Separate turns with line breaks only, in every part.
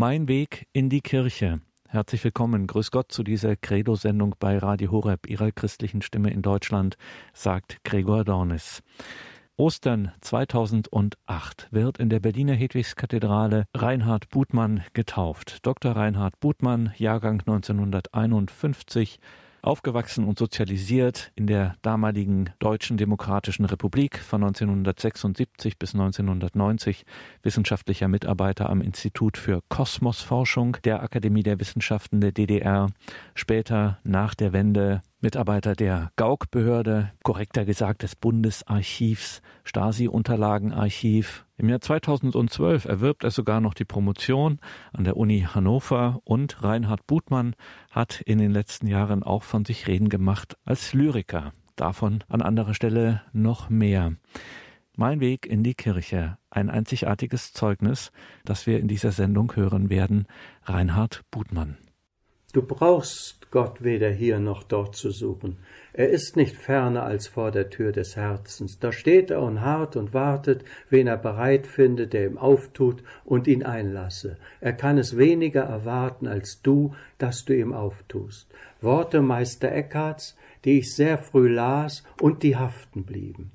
Mein Weg in die Kirche. Herzlich willkommen, grüß Gott zu dieser Credo-Sendung bei Radio Horeb, Ihrer christlichen Stimme in Deutschland, sagt Gregor Dornis. Ostern 2008 wird in der Berliner Hedwigskathedrale Reinhard Butmann getauft. Dr. Reinhard Butmann, Jahrgang 1951, Aufgewachsen und sozialisiert in der damaligen Deutschen Demokratischen Republik von 1976 bis 1990, wissenschaftlicher Mitarbeiter am Institut für Kosmosforschung der Akademie der Wissenschaften der DDR, später nach der Wende Mitarbeiter der Gauk-Behörde, korrekter gesagt des Bundesarchivs, Stasi-Unterlagenarchiv. Im Jahr 2012 erwirbt er sogar noch die Promotion an der Uni Hannover und Reinhard Butmann hat in den letzten Jahren auch von sich reden gemacht als Lyriker. Davon an anderer Stelle noch mehr. Mein Weg in die Kirche, ein einzigartiges Zeugnis, das wir in dieser Sendung hören werden. Reinhard Butmann.
Du brauchst Gott weder hier noch dort zu suchen. Er ist nicht ferner als vor der Tür des Herzens. Da steht er und harrt und wartet, wen er bereit findet, der ihm auftut und ihn einlasse. Er kann es weniger erwarten als du, dass du ihm auftust. Worte Meister Eckharts, die ich sehr früh las und die haften blieben.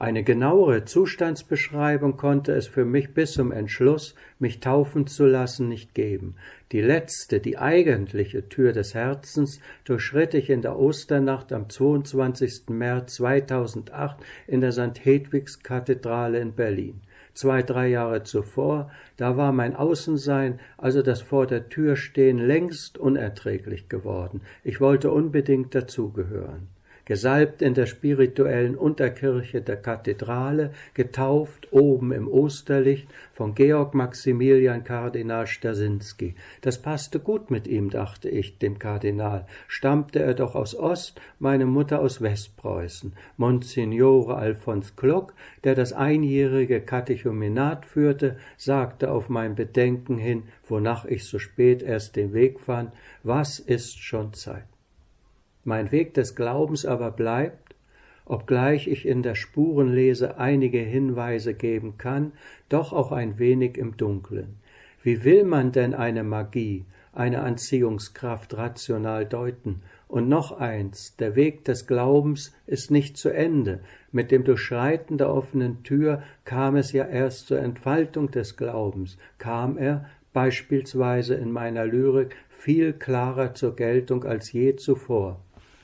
Eine genauere Zustandsbeschreibung konnte es für mich bis zum Entschluss, mich taufen zu lassen, nicht geben. Die letzte, die eigentliche Tür des Herzens durchschritt ich in der Osternacht am 22. März 2008 in der St. Hedwigs Kathedrale in Berlin. Zwei, drei Jahre zuvor, da war mein Außensein, also das vor der Tür stehen, längst unerträglich geworden. Ich wollte unbedingt dazugehören gesalbt in der spirituellen Unterkirche der Kathedrale, getauft oben im Osterlicht von Georg Maximilian Kardinal Stasinski. Das passte gut mit ihm, dachte ich, dem Kardinal. Stammte er doch aus Ost, meine Mutter aus Westpreußen. Monsignore Alfons Klock, der das einjährige Katechumenat führte, sagte auf mein Bedenken hin, wonach ich so spät erst den Weg fand, was ist schon Zeit? Mein Weg des Glaubens aber bleibt, obgleich ich in der Spurenlese einige Hinweise geben kann, doch auch ein wenig im Dunklen. Wie will man denn eine Magie, eine Anziehungskraft rational deuten? Und noch eins, der Weg des Glaubens ist nicht zu Ende. Mit dem Durchschreiten der offenen Tür kam es ja erst zur Entfaltung des Glaubens, kam er, beispielsweise in meiner Lyrik, viel klarer zur Geltung als je zuvor.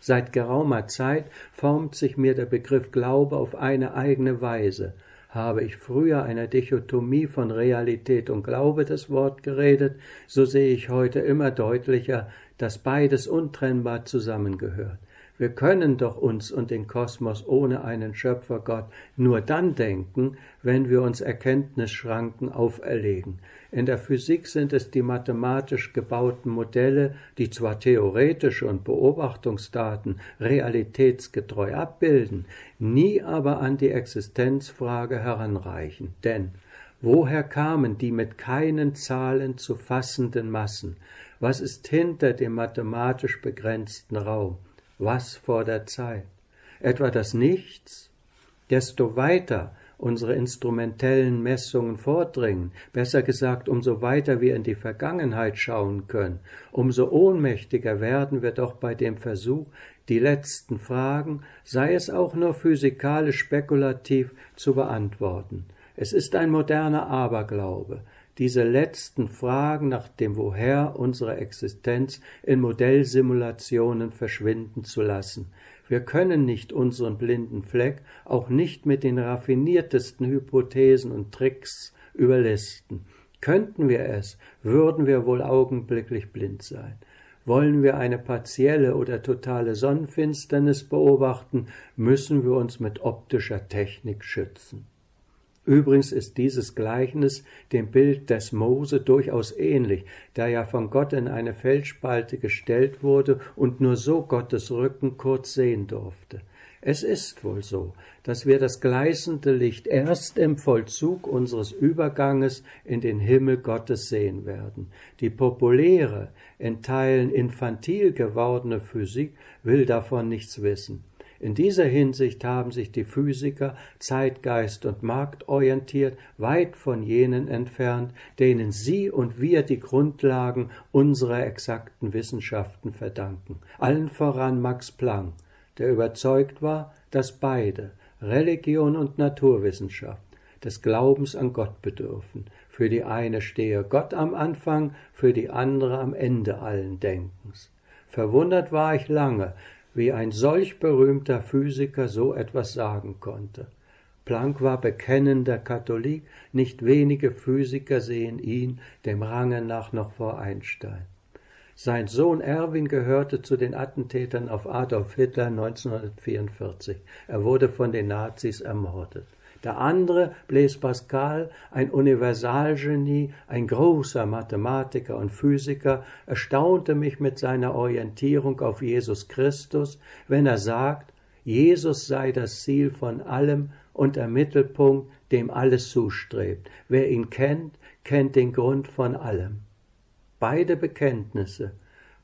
Seit geraumer Zeit formt sich mir der Begriff Glaube auf eine eigene Weise. Habe ich früher einer Dichotomie von Realität und Glaube das Wort geredet, so sehe ich heute immer deutlicher, dass beides untrennbar zusammengehört. Wir können doch uns und den Kosmos ohne einen Schöpfergott nur dann denken, wenn wir uns Erkenntnisschranken auferlegen. In der Physik sind es die mathematisch gebauten Modelle, die zwar theoretische und Beobachtungsdaten realitätsgetreu abbilden, nie aber an die Existenzfrage heranreichen. Denn woher kamen die mit keinen Zahlen zu fassenden Massen? Was ist hinter dem mathematisch begrenzten Raum? was vor der Zeit. Etwa das Nichts? Desto weiter unsere instrumentellen Messungen vordringen, besser gesagt, umso weiter wir in die Vergangenheit schauen können, umso ohnmächtiger werden wir doch bei dem Versuch, die letzten Fragen, sei es auch nur physikalisch spekulativ, zu beantworten. Es ist ein moderner Aberglaube, diese letzten Fragen nach dem Woher unserer Existenz in Modellsimulationen verschwinden zu lassen. Wir können nicht unseren blinden Fleck auch nicht mit den raffiniertesten Hypothesen und Tricks überlisten. Könnten wir es, würden wir wohl augenblicklich blind sein. Wollen wir eine partielle oder totale Sonnenfinsternis beobachten, müssen wir uns mit optischer Technik schützen. Übrigens ist dieses Gleichnis dem Bild des Mose durchaus ähnlich, der ja von Gott in eine Felsspalte gestellt wurde und nur so Gottes Rücken kurz sehen durfte. Es ist wohl so, dass wir das gleißende Licht erst im Vollzug unseres Überganges in den Himmel Gottes sehen werden. Die populäre, in Teilen infantil gewordene Physik will davon nichts wissen. In dieser Hinsicht haben sich die Physiker zeitgeist- und marktorientiert weit von jenen entfernt, denen sie und wir die Grundlagen unserer exakten Wissenschaften verdanken. Allen voran Max Planck, der überzeugt war, dass beide, Religion und Naturwissenschaft, des Glaubens an Gott bedürfen. Für die eine stehe Gott am Anfang, für die andere am Ende allen Denkens. Verwundert war ich lange, wie ein solch berühmter Physiker so etwas sagen konnte. Planck war bekennender Katholik, nicht wenige Physiker sehen ihn dem Range nach noch vor Einstein. Sein Sohn Erwin gehörte zu den Attentätern auf Adolf Hitler 1944. Er wurde von den Nazis ermordet. Der andere, Blaise Pascal, ein Universalgenie, ein großer Mathematiker und Physiker, erstaunte mich mit seiner Orientierung auf Jesus Christus, wenn er sagt, Jesus sei das Ziel von allem und der Mittelpunkt, dem alles zustrebt. Wer ihn kennt, kennt den Grund von allem. Beide Bekenntnisse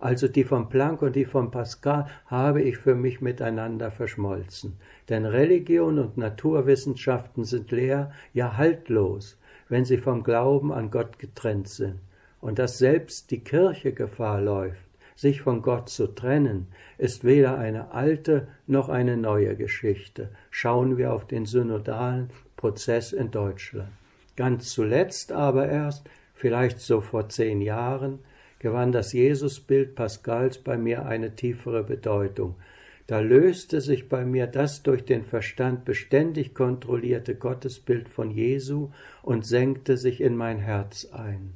also die von Planck und die von Pascal, habe ich für mich miteinander verschmolzen. Denn Religion und Naturwissenschaften sind leer, ja haltlos, wenn sie vom Glauben an Gott getrennt sind. Und dass selbst die Kirche Gefahr läuft, sich von Gott zu trennen, ist weder eine alte noch eine neue Geschichte. Schauen wir auf den synodalen Prozess in Deutschland. Ganz zuletzt aber erst, vielleicht so vor zehn Jahren, gewann das Jesusbild Pascals bei mir eine tiefere Bedeutung. Da löste sich bei mir das durch den Verstand beständig kontrollierte Gottesbild von Jesu und senkte sich in mein Herz ein.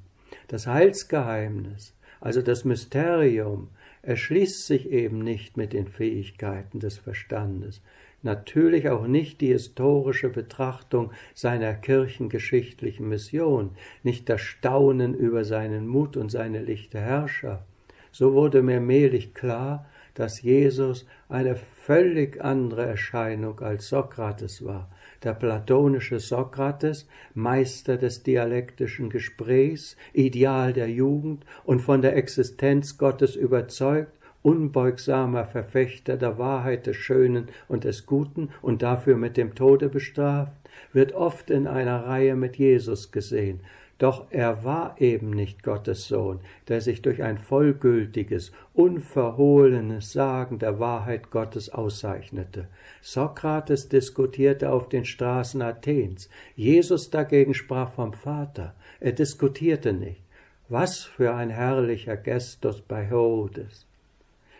Das Heilsgeheimnis, also das Mysterium, erschließt sich eben nicht mit den Fähigkeiten des Verstandes, natürlich auch nicht die historische Betrachtung seiner kirchengeschichtlichen Mission, nicht das Staunen über seinen Mut und seine lichte Herrschaft. So wurde mir mehlig klar, dass Jesus eine völlig andere Erscheinung als Sokrates war. Der platonische Sokrates, Meister des dialektischen Gesprächs, Ideal der Jugend und von der Existenz Gottes überzeugt, unbeugsamer Verfechter der Wahrheit des Schönen und des Guten und dafür mit dem Tode bestraft, wird oft in einer Reihe mit Jesus gesehen, doch er war eben nicht Gottes Sohn, der sich durch ein vollgültiges, unverhohlenes Sagen der Wahrheit Gottes auszeichnete. Sokrates diskutierte auf den Straßen Athens, Jesus dagegen sprach vom Vater, er diskutierte nicht. Was für ein herrlicher Gestus bei Herodes.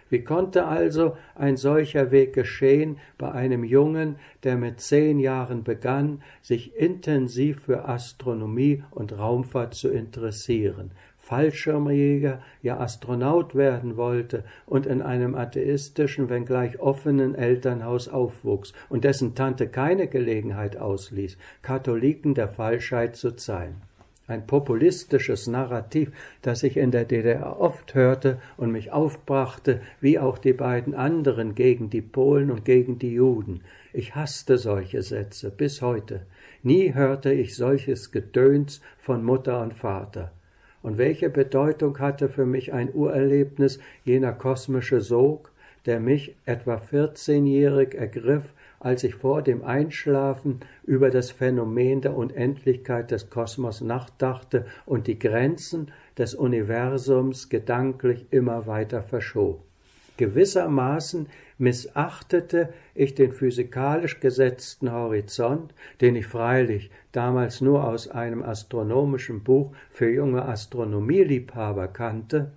Wie konnte also ein solcher Weg geschehen bei einem Jungen, der mit zehn Jahren begann, sich intensiv für Astronomie und Raumfahrt zu interessieren, Fallschirmjäger, ja Astronaut werden wollte und in einem atheistischen, wenngleich offenen Elternhaus aufwuchs und dessen Tante keine Gelegenheit ausließ, Katholiken der Falschheit zu sein ein populistisches Narrativ, das ich in der DDR oft hörte und mich aufbrachte, wie auch die beiden anderen gegen die Polen und gegen die Juden. Ich hasste solche Sätze bis heute. Nie hörte ich solches Gedöns von Mutter und Vater. Und welche Bedeutung hatte für mich ein Urerlebnis jener kosmische Sog, der mich etwa vierzehnjährig ergriff als ich vor dem Einschlafen über das Phänomen der Unendlichkeit des Kosmos nachdachte und die Grenzen des Universums gedanklich immer weiter verschob. Gewissermaßen missachtete ich den physikalisch gesetzten Horizont, den ich freilich damals nur aus einem astronomischen Buch für junge Astronomieliebhaber kannte.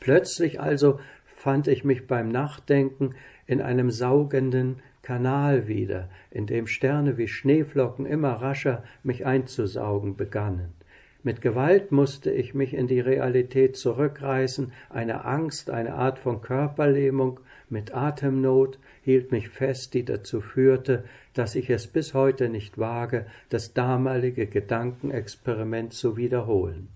Plötzlich also fand ich mich beim Nachdenken in einem saugenden, Kanal wieder, in dem Sterne wie Schneeflocken immer rascher mich einzusaugen begannen. Mit Gewalt musste ich mich in die Realität zurückreißen, eine Angst, eine Art von Körperlähmung mit Atemnot hielt mich fest, die dazu führte, dass ich es bis heute nicht wage, das damalige Gedankenexperiment zu wiederholen.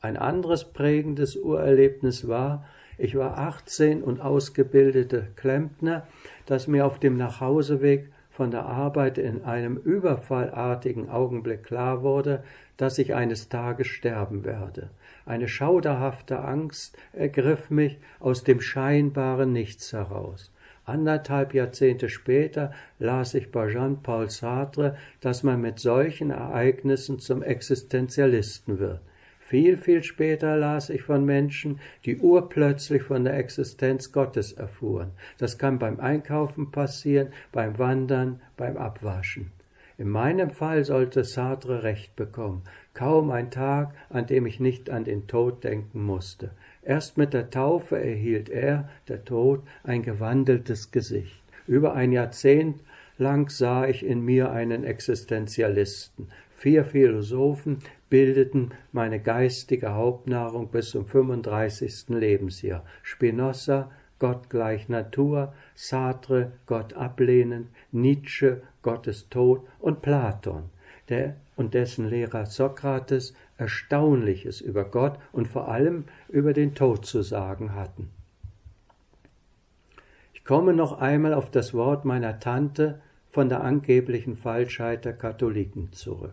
Ein anderes prägendes Urerlebnis war, ich war 18 und ausgebildeter Klempner, dass mir auf dem Nachhauseweg von der Arbeit in einem überfallartigen Augenblick klar wurde, dass ich eines Tages sterben werde. Eine schauderhafte Angst ergriff mich aus dem scheinbaren Nichts heraus. Anderthalb Jahrzehnte später las ich bei Jean-Paul Sartre, dass man mit solchen Ereignissen zum Existenzialisten wird. Viel, viel später las ich von Menschen, die urplötzlich von der Existenz Gottes erfuhren. Das kann beim Einkaufen passieren, beim Wandern, beim Abwaschen. In meinem Fall sollte Sartre recht bekommen. Kaum ein Tag, an dem ich nicht an den Tod denken musste. Erst mit der Taufe erhielt er, der Tod, ein gewandeltes Gesicht. Über ein Jahrzehnt lang sah ich in mir einen Existenzialisten. Vier Philosophen bildeten meine geistige Hauptnahrung bis zum 35. Lebensjahr. Spinoza, Gott gleich Natur, Sartre, Gott ablehnend, Nietzsche, Gottes Tod und Platon, der und dessen Lehrer Sokrates Erstaunliches über Gott und vor allem über den Tod zu sagen hatten. Ich komme noch einmal auf das Wort meiner Tante von der angeblichen Falschheit der Katholiken zurück.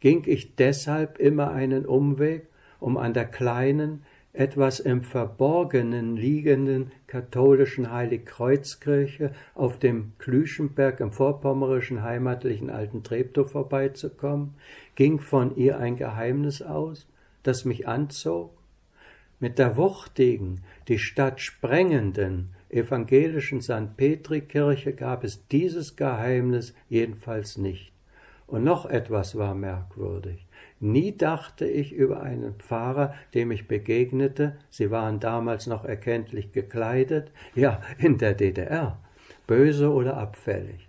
Ging ich deshalb immer einen Umweg, um an der kleinen, etwas im Verborgenen liegenden katholischen Heiligkreuzkirche auf dem Klüschenberg im vorpommerischen heimatlichen Alten Treptow vorbeizukommen, ging von ihr ein Geheimnis aus, das mich anzog? Mit der wuchtigen, die Stadt sprengenden evangelischen St. Petri-Kirche gab es dieses Geheimnis jedenfalls nicht. Und noch etwas war merkwürdig. Nie dachte ich über einen Pfarrer, dem ich begegnete, sie waren damals noch erkenntlich gekleidet, ja, in der DDR, böse oder abfällig.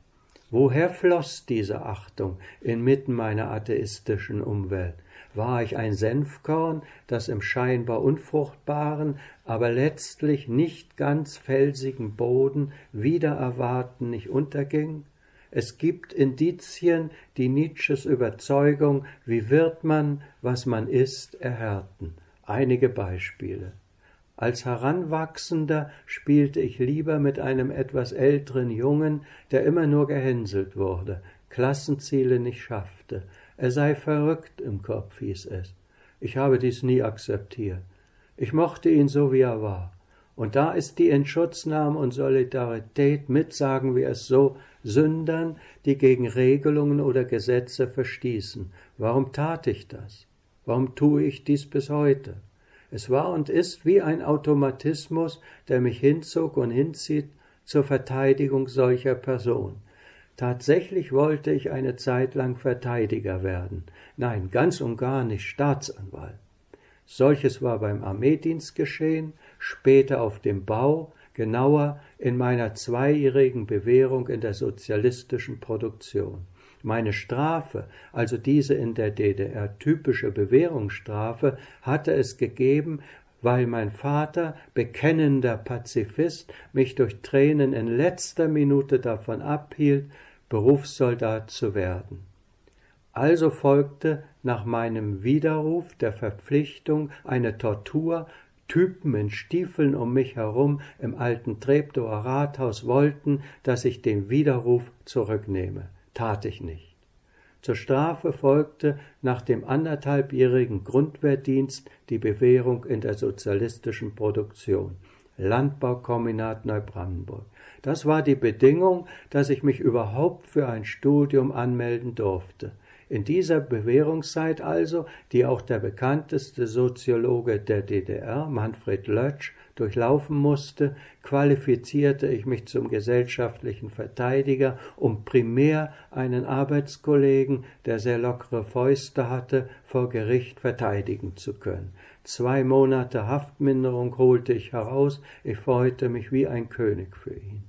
Woher floss diese Achtung inmitten meiner atheistischen Umwelt? War ich ein Senfkorn, das im scheinbar unfruchtbaren, aber letztlich nicht ganz felsigen Boden wider Erwarten nicht unterging? Es gibt Indizien, die Nietzsches Überzeugung, wie wird man, was man ist, erhärten. Einige Beispiele. Als Heranwachsender spielte ich lieber mit einem etwas älteren Jungen, der immer nur gehänselt wurde, Klassenziele nicht schaffte. Er sei verrückt im Kopf, hieß es. Ich habe dies nie akzeptiert. Ich mochte ihn so, wie er war. Und da ist die Entschutznahme und Solidarität mit, sagen wir es so, Sündern, die gegen Regelungen oder Gesetze verstießen. Warum tat ich das? Warum tue ich dies bis heute? Es war und ist wie ein Automatismus, der mich hinzog und hinzieht zur Verteidigung solcher Person. Tatsächlich wollte ich eine Zeit lang Verteidiger werden. Nein, ganz und gar nicht Staatsanwalt. Solches war beim Armeedienst geschehen, später auf dem Bau, genauer in meiner zweijährigen Bewährung in der sozialistischen Produktion. Meine Strafe, also diese in der DDR typische Bewährungsstrafe, hatte es gegeben, weil mein Vater, bekennender Pazifist, mich durch Tränen in letzter Minute davon abhielt, Berufssoldat zu werden. Also folgte nach meinem Widerruf der Verpflichtung eine Tortur Typen in Stiefeln um mich herum im alten Treptower Rathaus wollten, dass ich den Widerruf zurücknehme. Tat ich nicht. Zur Strafe folgte nach dem anderthalbjährigen Grundwehrdienst die Bewährung in der sozialistischen Produktion. Landbaukombinat Neubrandenburg. Das war die Bedingung, dass ich mich überhaupt für ein Studium anmelden durfte. In dieser Bewährungszeit also, die auch der bekannteste Soziologe der DDR, Manfred Lötsch, durchlaufen musste, qualifizierte ich mich zum gesellschaftlichen Verteidiger, um primär einen Arbeitskollegen, der sehr lockere Fäuste hatte, vor Gericht verteidigen zu können. Zwei Monate Haftminderung holte ich heraus, ich freute mich wie ein König für ihn.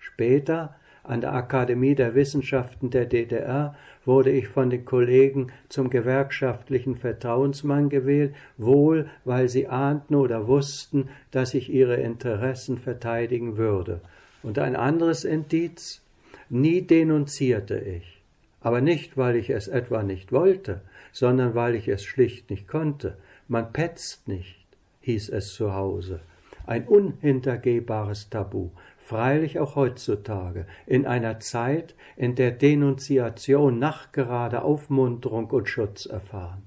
Später an der Akademie der Wissenschaften der DDR wurde ich von den Kollegen zum gewerkschaftlichen Vertrauensmann gewählt, wohl weil sie ahnten oder wussten, dass ich ihre Interessen verteidigen würde. Und ein anderes Indiz, nie denunzierte ich, aber nicht, weil ich es etwa nicht wollte, sondern weil ich es schlicht nicht konnte. Man petzt nicht, hieß es zu Hause. Ein unhintergehbares Tabu freilich auch heutzutage, in einer Zeit, in der Denunziation nachgerade Aufmunterung und Schutz erfahren.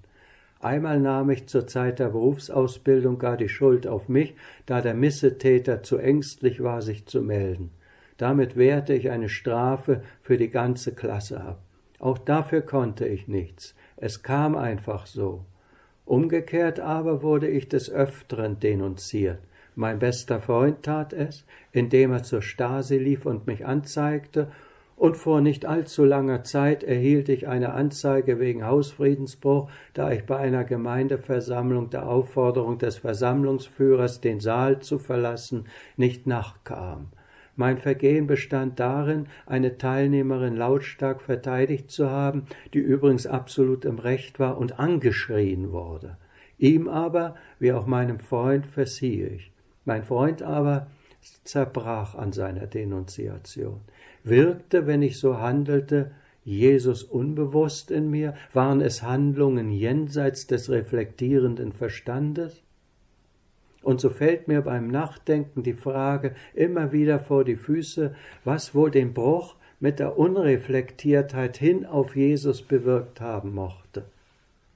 Einmal nahm ich zur Zeit der Berufsausbildung gar die Schuld auf mich, da der Missetäter zu ängstlich war, sich zu melden. Damit wehrte ich eine Strafe für die ganze Klasse ab. Auch dafür konnte ich nichts. Es kam einfach so. Umgekehrt aber wurde ich des Öfteren denunziert. Mein bester Freund tat es, indem er zur Stasi lief und mich anzeigte, und vor nicht allzu langer Zeit erhielt ich eine Anzeige wegen Hausfriedensbruch, da ich bei einer Gemeindeversammlung der Aufforderung des Versammlungsführers, den Saal zu verlassen, nicht nachkam. Mein Vergehen bestand darin, eine Teilnehmerin lautstark verteidigt zu haben, die übrigens absolut im Recht war und angeschrien wurde. Ihm aber, wie auch meinem Freund, verzieh ich. Mein Freund aber zerbrach an seiner Denunziation. Wirkte, wenn ich so handelte, Jesus unbewusst in mir? Waren es Handlungen jenseits des reflektierenden Verstandes? Und so fällt mir beim Nachdenken die Frage immer wieder vor die Füße, was wohl den Bruch mit der Unreflektiertheit hin auf Jesus bewirkt haben mochte.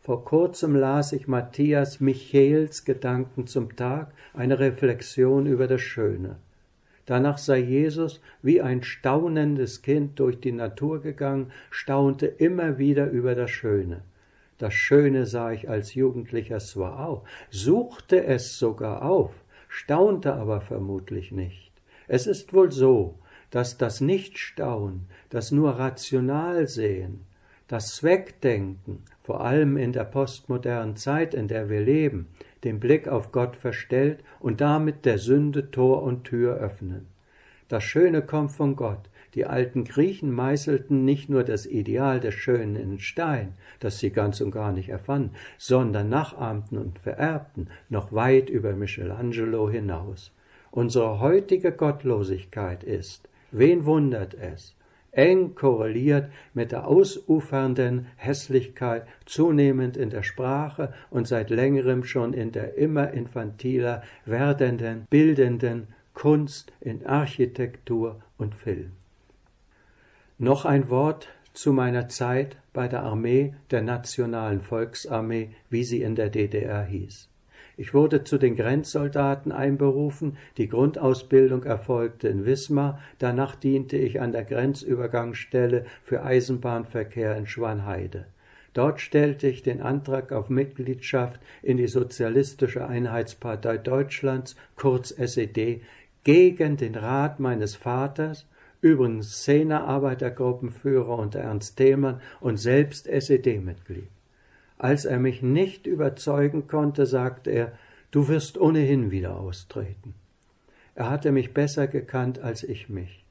Vor kurzem las ich Matthias Michaels Gedanken zum Tag, eine Reflexion über das Schöne. Danach sei Jesus wie ein staunendes Kind durch die Natur gegangen, staunte immer wieder über das Schöne. Das Schöne sah ich als Jugendlicher zwar auch, suchte es sogar auf, staunte aber vermutlich nicht. Es ist wohl so, dass das Nichtstaunen, das nur rational sehen, das Zweckdenken, vor allem in der postmodernen Zeit, in der wir leben, den Blick auf Gott verstellt und damit der Sünde Tor und Tür öffnen. Das Schöne kommt von Gott. Die alten Griechen meißelten nicht nur das Ideal des Schönen in Stein, das sie ganz und gar nicht erfanden, sondern nachahmten und vererbten, noch weit über Michelangelo hinaus. Unsere heutige Gottlosigkeit ist, wen wundert es, eng korreliert mit der ausufernden Hässlichkeit zunehmend in der Sprache und seit längerem schon in der immer infantiler werdenden, bildenden Kunst in Architektur und Film. Noch ein Wort zu meiner Zeit bei der Armee der Nationalen Volksarmee, wie sie in der DDR hieß. Ich wurde zu den Grenzsoldaten einberufen, die Grundausbildung erfolgte in Wismar, danach diente ich an der Grenzübergangsstelle für Eisenbahnverkehr in Schwanheide. Dort stellte ich den Antrag auf Mitgliedschaft in die Sozialistische Einheitspartei Deutschlands, kurz SED, gegen den Rat meines Vaters, übrigens Szenearbeitergruppenführer unter Ernst Thälmann und selbst SED-Mitglied. Als er mich nicht überzeugen konnte, sagte er, du wirst ohnehin wieder austreten. Er hatte mich besser gekannt als ich mich.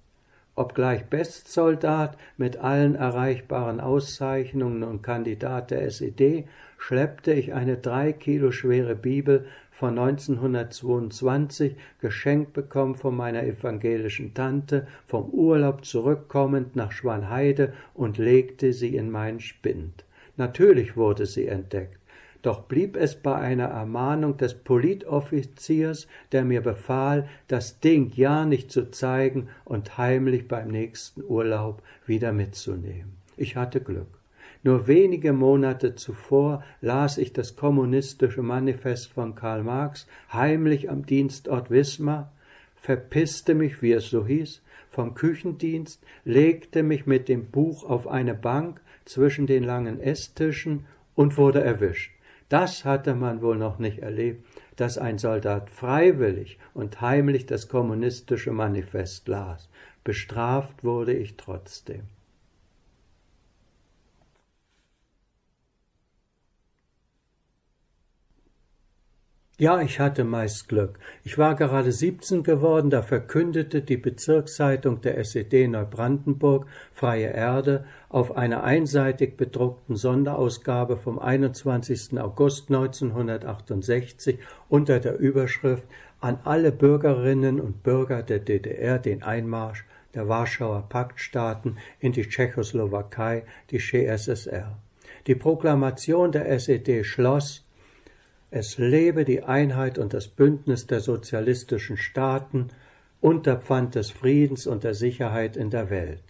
Obgleich Bestsoldat mit allen erreichbaren Auszeichnungen und Kandidat der SED, schleppte ich eine drei Kilo schwere Bibel von 1922 geschenkt bekommen von meiner evangelischen Tante, vom Urlaub zurückkommend nach Schwanheide und legte sie in meinen Spind. Natürlich wurde sie entdeckt, doch blieb es bei einer Ermahnung des Politoffiziers, der mir befahl, das Ding ja nicht zu zeigen und heimlich beim nächsten Urlaub wieder mitzunehmen. Ich hatte Glück. Nur wenige Monate zuvor las ich das kommunistische Manifest von Karl Marx heimlich am Dienstort Wismar, verpisste mich, wie es so hieß, vom Küchendienst, legte mich mit dem Buch auf eine Bank zwischen den langen Esstischen und wurde erwischt. Das hatte man wohl noch nicht erlebt, dass ein Soldat freiwillig und heimlich das kommunistische Manifest las. Bestraft wurde ich trotzdem. Ja, ich hatte meist Glück. Ich war gerade 17 geworden, da verkündete die Bezirkszeitung der SED Neubrandenburg Freie Erde auf einer einseitig bedruckten Sonderausgabe vom 21. August 1968 unter der Überschrift an alle Bürgerinnen und Bürger der DDR den Einmarsch der Warschauer Paktstaaten in die Tschechoslowakei, die CSSR. Die Proklamation der SED schloss es lebe die Einheit und das Bündnis der sozialistischen Staaten unter Pfand des Friedens und der Sicherheit in der Welt.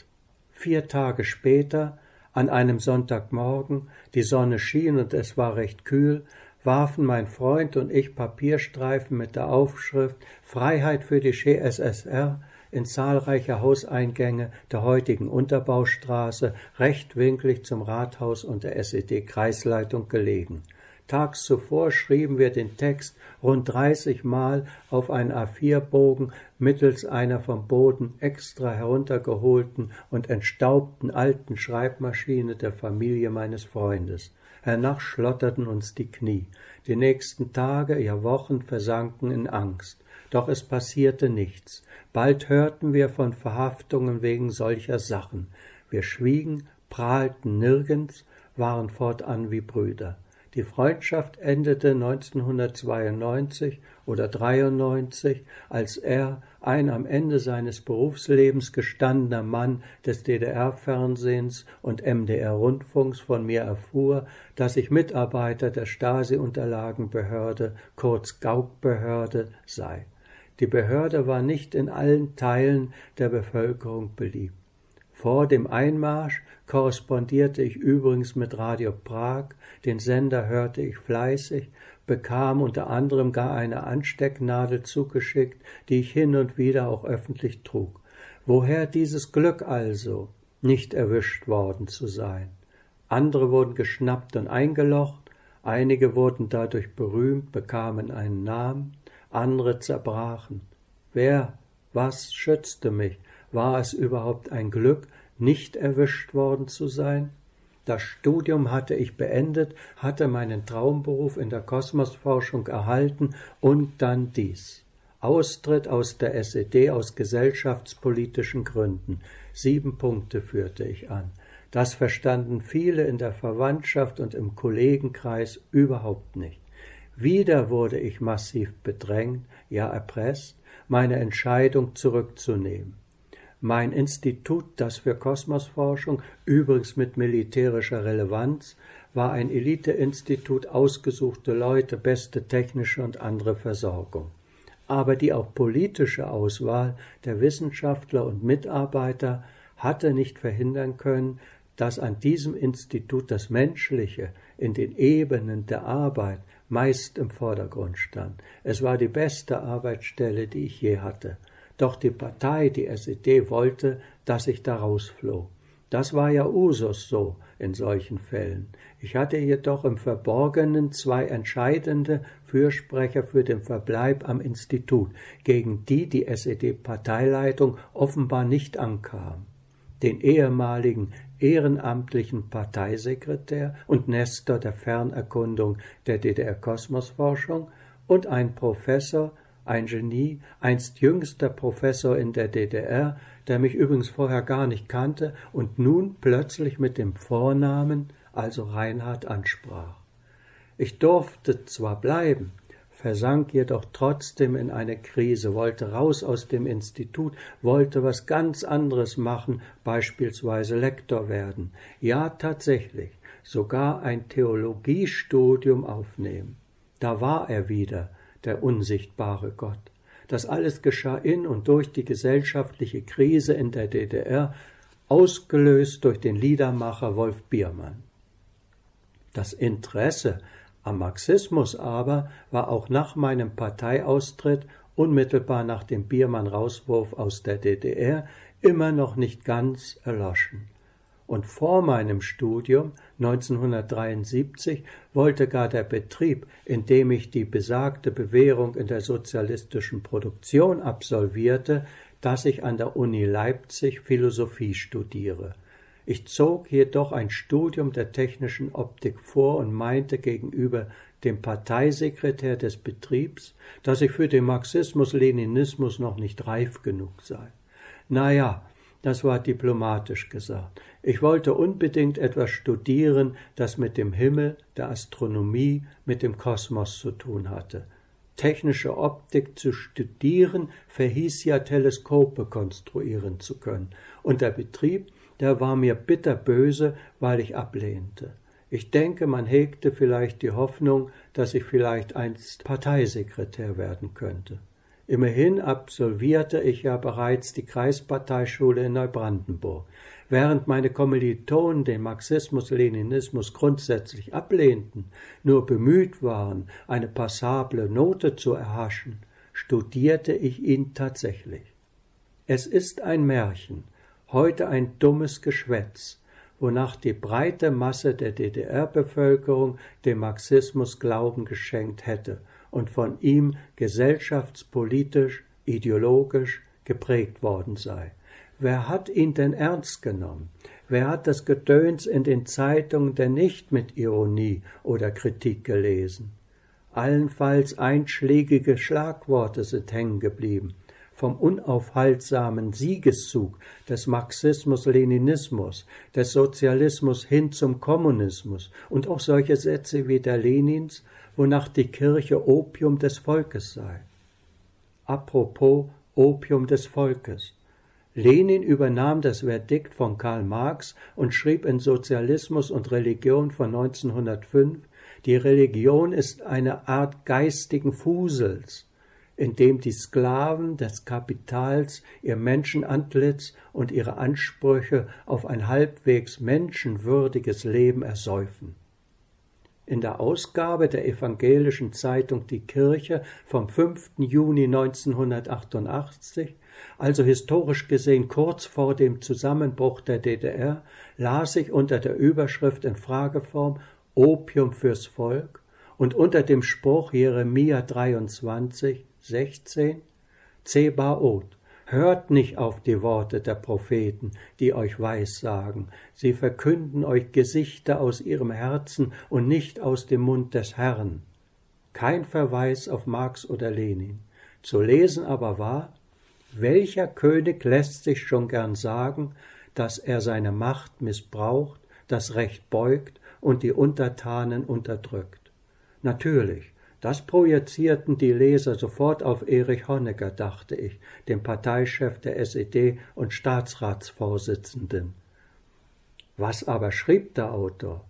Vier Tage später, An einem Sonntagmorgen, die Sonne schien und es war recht kühl, warfen mein Freund und ich Papierstreifen mit der Aufschrift Freiheit für die GSSR in zahlreiche Hauseingänge der heutigen Unterbaustraße, rechtwinklig zum Rathaus und der SED-Kreisleitung gelegen. Tags zuvor schrieben wir den Text rund 30 Mal auf einen A4-Bogen mittels einer vom Boden extra heruntergeholten und entstaubten alten Schreibmaschine der Familie meines Freundes. Hernach schlotterten uns die Knie. Die nächsten Tage, ja Wochen versanken in Angst. Doch es passierte nichts. Bald hörten wir von Verhaftungen wegen solcher Sachen. Wir schwiegen, prahlten nirgends, waren fortan wie Brüder. Die Freundschaft endete 1992 oder 93, als er, ein am Ende seines Berufslebens gestandener Mann des DDR-Fernsehens und MDR-Rundfunks, von mir erfuhr, dass ich Mitarbeiter der Stasi-Unterlagenbehörde, kurz Gauk-Behörde, sei. Die Behörde war nicht in allen Teilen der Bevölkerung beliebt. Vor dem Einmarsch korrespondierte ich übrigens mit Radio Prag, den Sender hörte ich fleißig, bekam unter anderem gar eine Anstecknadel zugeschickt, die ich hin und wieder auch öffentlich trug. Woher dieses Glück also, nicht erwischt worden zu sein? Andere wurden geschnappt und eingelocht, einige wurden dadurch berühmt, bekamen einen Namen, andere zerbrachen. Wer, was schützte mich? War es überhaupt ein Glück, nicht erwischt worden zu sein? Das Studium hatte ich beendet, hatte meinen Traumberuf in der Kosmosforschung erhalten und dann dies. Austritt aus der SED aus gesellschaftspolitischen Gründen. Sieben Punkte führte ich an. Das verstanden viele in der Verwandtschaft und im Kollegenkreis überhaupt nicht. Wieder wurde ich massiv bedrängt, ja erpresst, meine Entscheidung zurückzunehmen. Mein Institut, das für Kosmosforschung, übrigens mit militärischer Relevanz, war ein Eliteinstitut, ausgesuchte Leute, beste technische und andere Versorgung. Aber die auch politische Auswahl der Wissenschaftler und Mitarbeiter hatte nicht verhindern können, dass an diesem Institut das Menschliche in den Ebenen der Arbeit meist im Vordergrund stand. Es war die beste Arbeitsstelle, die ich je hatte. Doch die Partei, die SED, wollte, dass ich da rausfloh. Das war ja Usus so in solchen Fällen. Ich hatte jedoch im Verborgenen zwei entscheidende Fürsprecher für den Verbleib am Institut, gegen die die SED-Parteileitung offenbar nicht ankam. Den ehemaligen ehrenamtlichen Parteisekretär und Nestor der Fernerkundung der DDR-Kosmosforschung und ein Professor, ein Genie, einst jüngster Professor in der DDR, der mich übrigens vorher gar nicht kannte und nun plötzlich mit dem Vornamen, also Reinhard, ansprach. Ich durfte zwar bleiben, versank jedoch trotzdem in eine Krise, wollte raus aus dem Institut, wollte was ganz anderes machen, beispielsweise Lektor werden. Ja, tatsächlich, sogar ein Theologiestudium aufnehmen. Da war er wieder, der unsichtbare Gott. Das alles geschah in und durch die gesellschaftliche Krise in der DDR, ausgelöst durch den Liedermacher Wolf Biermann. Das Interesse am Marxismus aber war auch nach meinem Parteiaustritt unmittelbar nach dem Biermann-Rauswurf aus der DDR immer noch nicht ganz erloschen. Und vor meinem Studium 1973 wollte gar der Betrieb, in dem ich die besagte Bewährung in der sozialistischen Produktion absolvierte, dass ich an der Uni Leipzig Philosophie studiere. Ich zog jedoch ein Studium der technischen Optik vor und meinte gegenüber dem Parteisekretär des Betriebs, dass ich für den Marxismus-Leninismus noch nicht reif genug sei. Na ja, das war diplomatisch gesagt. Ich wollte unbedingt etwas studieren, das mit dem Himmel, der Astronomie, mit dem Kosmos zu tun hatte. Technische Optik zu studieren verhieß ja Teleskope konstruieren zu können, und der Betrieb der war mir bitterböse, weil ich ablehnte. Ich denke, man hegte vielleicht die Hoffnung, dass ich vielleicht einst Parteisekretär werden könnte. Immerhin absolvierte ich ja bereits die Kreisparteischule in Neubrandenburg. Während meine Kommilitonen den Marxismus-Leninismus grundsätzlich ablehnten, nur bemüht waren, eine passable Note zu erhaschen, studierte ich ihn tatsächlich. Es ist ein Märchen, heute ein dummes Geschwätz, wonach die breite Masse der DDR-Bevölkerung dem Marxismus Glauben geschenkt hätte und von ihm gesellschaftspolitisch, ideologisch geprägt worden sei. Wer hat ihn denn ernst genommen? Wer hat das Gedöns in den Zeitungen denn nicht mit Ironie oder Kritik gelesen? Allenfalls einschlägige Schlagworte sind hängen geblieben, vom unaufhaltsamen Siegeszug des Marxismus-Leninismus, des Sozialismus hin zum Kommunismus und auch solche Sätze wie der Lenins, wonach die Kirche Opium des Volkes sei. Apropos Opium des Volkes. Lenin übernahm das Verdikt von Karl Marx und schrieb in Sozialismus und Religion von 1905, die Religion ist eine Art geistigen Fusels, in dem die Sklaven des Kapitals ihr Menschenantlitz und ihre Ansprüche auf ein halbwegs menschenwürdiges Leben ersäufen. In der Ausgabe der evangelischen Zeitung Die Kirche vom 5. Juni 1988, also historisch gesehen kurz vor dem Zusammenbruch der DDR, las ich unter der Überschrift in Frageform Opium fürs Volk und unter dem Spruch Jeremia 23, 16 Zebaoth, hört nicht auf die Worte der Propheten, die euch weissagen, sie verkünden euch Gesichter aus ihrem Herzen und nicht aus dem Mund des Herrn. Kein Verweis auf Marx oder Lenin. Zu lesen aber war, welcher König lässt sich schon gern sagen, dass er seine Macht missbraucht, das Recht beugt und die Untertanen unterdrückt? Natürlich, das projizierten die Leser sofort auf Erich Honecker, dachte ich, dem Parteichef der SED und Staatsratsvorsitzenden. Was aber schrieb der Autor?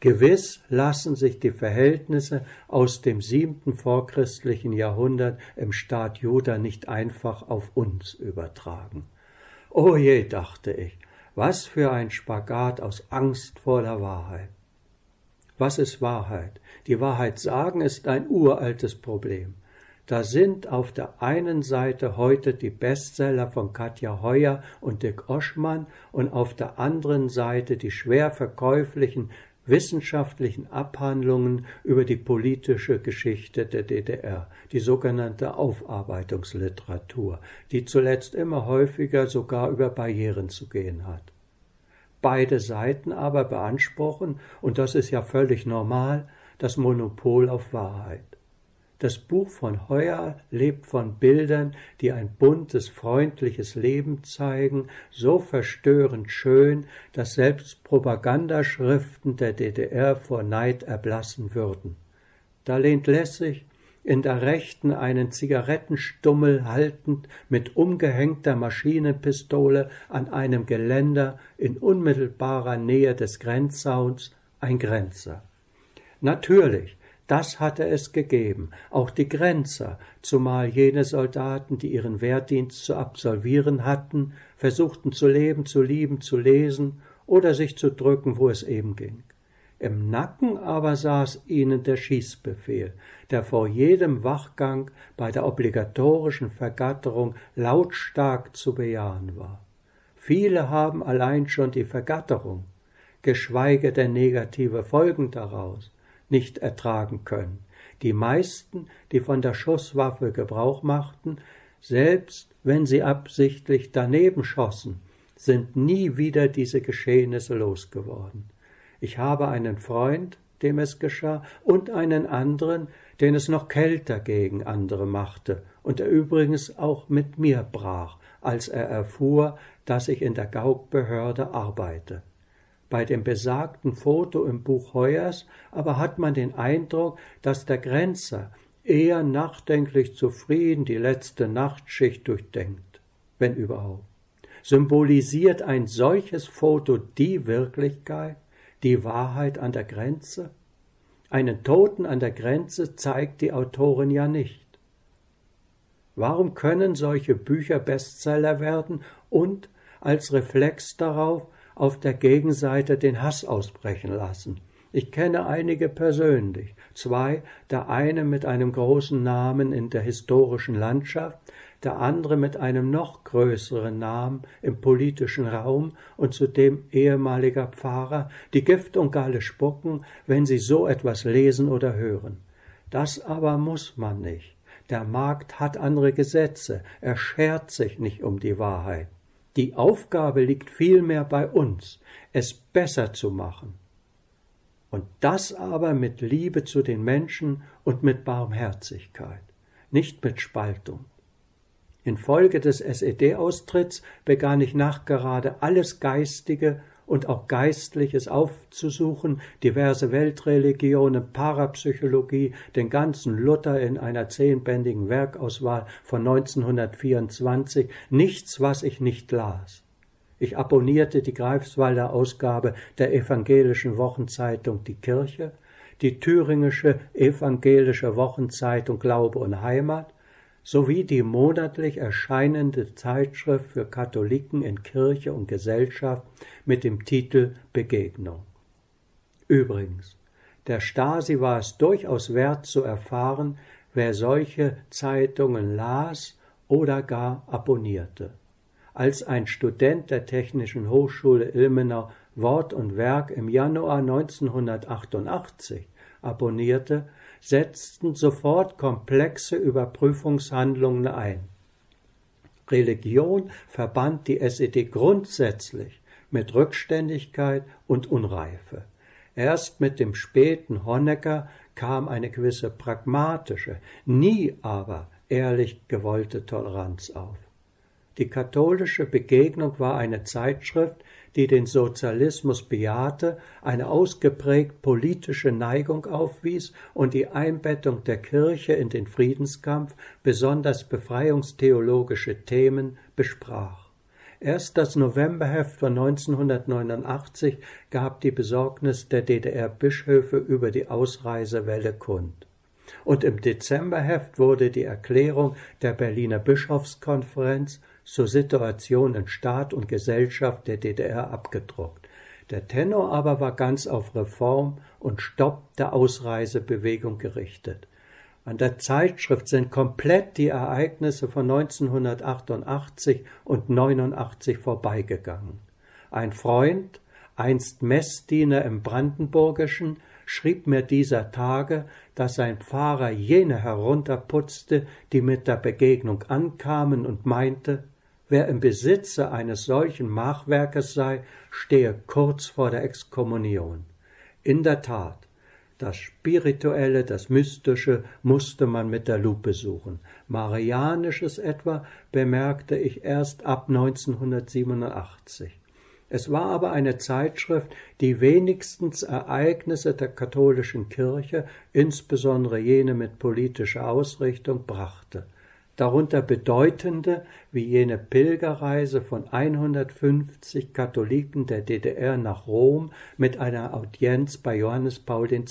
Gewiss lassen sich die Verhältnisse aus dem siebten vorchristlichen Jahrhundert im Staat Juda nicht einfach auf uns übertragen. O je, dachte ich, was für ein Spagat aus Angst vor der Wahrheit. Was ist Wahrheit? Die Wahrheit sagen ist ein uraltes Problem. Da sind auf der einen Seite heute die Bestseller von Katja Heuer und Dick Oschmann und auf der anderen Seite die schwer verkäuflichen wissenschaftlichen Abhandlungen über die politische Geschichte der DDR, die sogenannte Aufarbeitungsliteratur, die zuletzt immer häufiger sogar über Barrieren zu gehen hat. Beide Seiten aber beanspruchen, und das ist ja völlig normal, das Monopol auf Wahrheit. Das Buch von Heuer lebt von Bildern, die ein buntes, freundliches Leben zeigen, so verstörend schön, dass selbst Propagandaschriften der DDR vor Neid erblassen würden. Da lehnt lässig in der rechten einen Zigarettenstummel haltend mit umgehängter Maschinenpistole an einem Geländer in unmittelbarer Nähe des Grenzzauns ein Grenzer. Natürlich, das hatte es gegeben, auch die Grenzer, zumal jene Soldaten, die ihren Wehrdienst zu absolvieren hatten, versuchten zu leben, zu lieben, zu lesen oder sich zu drücken, wo es eben ging. Im Nacken aber saß ihnen der Schießbefehl, der vor jedem Wachgang bei der obligatorischen Vergatterung lautstark zu bejahen war. Viele haben allein schon die Vergatterung, geschweige denn negative Folgen daraus, nicht ertragen können. Die meisten, die von der Schusswaffe Gebrauch machten, selbst wenn sie absichtlich daneben schossen, sind nie wieder diese Geschehnisse losgeworden. Ich habe einen Freund, dem es geschah, und einen anderen, den es noch kälter gegen andere machte, und der übrigens auch mit mir brach, als er erfuhr, dass ich in der Gaukbehörde arbeite. Bei dem besagten Foto im Buch Heuers aber hat man den Eindruck, dass der Grenzer eher nachdenklich zufrieden die letzte Nachtschicht durchdenkt, wenn überhaupt. Symbolisiert ein solches Foto die Wirklichkeit? Die Wahrheit an der Grenze? Einen Toten an der Grenze zeigt die Autorin ja nicht. Warum können solche Bücher Bestseller werden und als Reflex darauf auf der Gegenseite den Hass ausbrechen lassen? Ich kenne einige persönlich, zwei, der eine mit einem großen Namen in der historischen Landschaft, der andere mit einem noch größeren Namen im politischen Raum und zudem ehemaliger Pfarrer, die Gift und Galle spucken, wenn sie so etwas lesen oder hören. Das aber muss man nicht. Der Markt hat andere Gesetze, er schert sich nicht um die Wahrheit. Die Aufgabe liegt vielmehr bei uns, es besser zu machen. Und das aber mit Liebe zu den Menschen und mit Barmherzigkeit, nicht mit Spaltung. Infolge des SED-Austritts begann ich nachgerade alles Geistige und auch Geistliches aufzusuchen, diverse Weltreligionen, Parapsychologie, den ganzen Luther in einer zehnbändigen Werkauswahl von 1924, nichts, was ich nicht las. Ich abonnierte die Greifswalder Ausgabe der evangelischen Wochenzeitung Die Kirche, die thüringische evangelische Wochenzeitung Glaube und Heimat sowie die monatlich erscheinende Zeitschrift für Katholiken in Kirche und Gesellschaft mit dem Titel Begegnung. Übrigens, der Stasi war es durchaus wert zu erfahren, wer solche Zeitungen las oder gar abonnierte. Als ein Student der Technischen Hochschule Ilmenau Wort und Werk im Januar 1988 abonnierte, setzten sofort komplexe Überprüfungshandlungen ein. Religion verband die SED grundsätzlich mit Rückständigkeit und Unreife. Erst mit dem späten Honecker kam eine gewisse pragmatische, nie aber ehrlich gewollte Toleranz auf. Die katholische Begegnung war eine Zeitschrift, die den Sozialismus bejahte, eine ausgeprägt politische Neigung aufwies und die Einbettung der Kirche in den Friedenskampf, besonders befreiungstheologische Themen, besprach. Erst das Novemberheft von 1989 gab die Besorgnis der DDR-Bischöfe über die Ausreisewelle kund. Und im Dezemberheft wurde die Erklärung der Berliner Bischofskonferenz zur Situation in Staat und Gesellschaft der DDR abgedruckt. Der Tenor aber war ganz auf Reform und Stopp der Ausreisebewegung gerichtet. An der Zeitschrift sind komplett die Ereignisse von 1988 und 89 vorbeigegangen. Ein Freund, einst Messdiener im Brandenburgischen, schrieb mir dieser Tage, dass sein Pfarrer jene herunterputzte, die mit der Begegnung ankamen und meinte, Wer im Besitze eines solchen Machwerkes sei, stehe kurz vor der Exkommunion. In der Tat, das Spirituelle, das Mystische musste man mit der Lupe suchen. Marianisches etwa bemerkte ich erst ab 1987. Es war aber eine Zeitschrift, die wenigstens Ereignisse der katholischen Kirche, insbesondere jene mit politischer Ausrichtung, brachte darunter bedeutende wie jene Pilgerreise von 150 Katholiken der DDR nach Rom mit einer Audienz bei Johannes Paul II.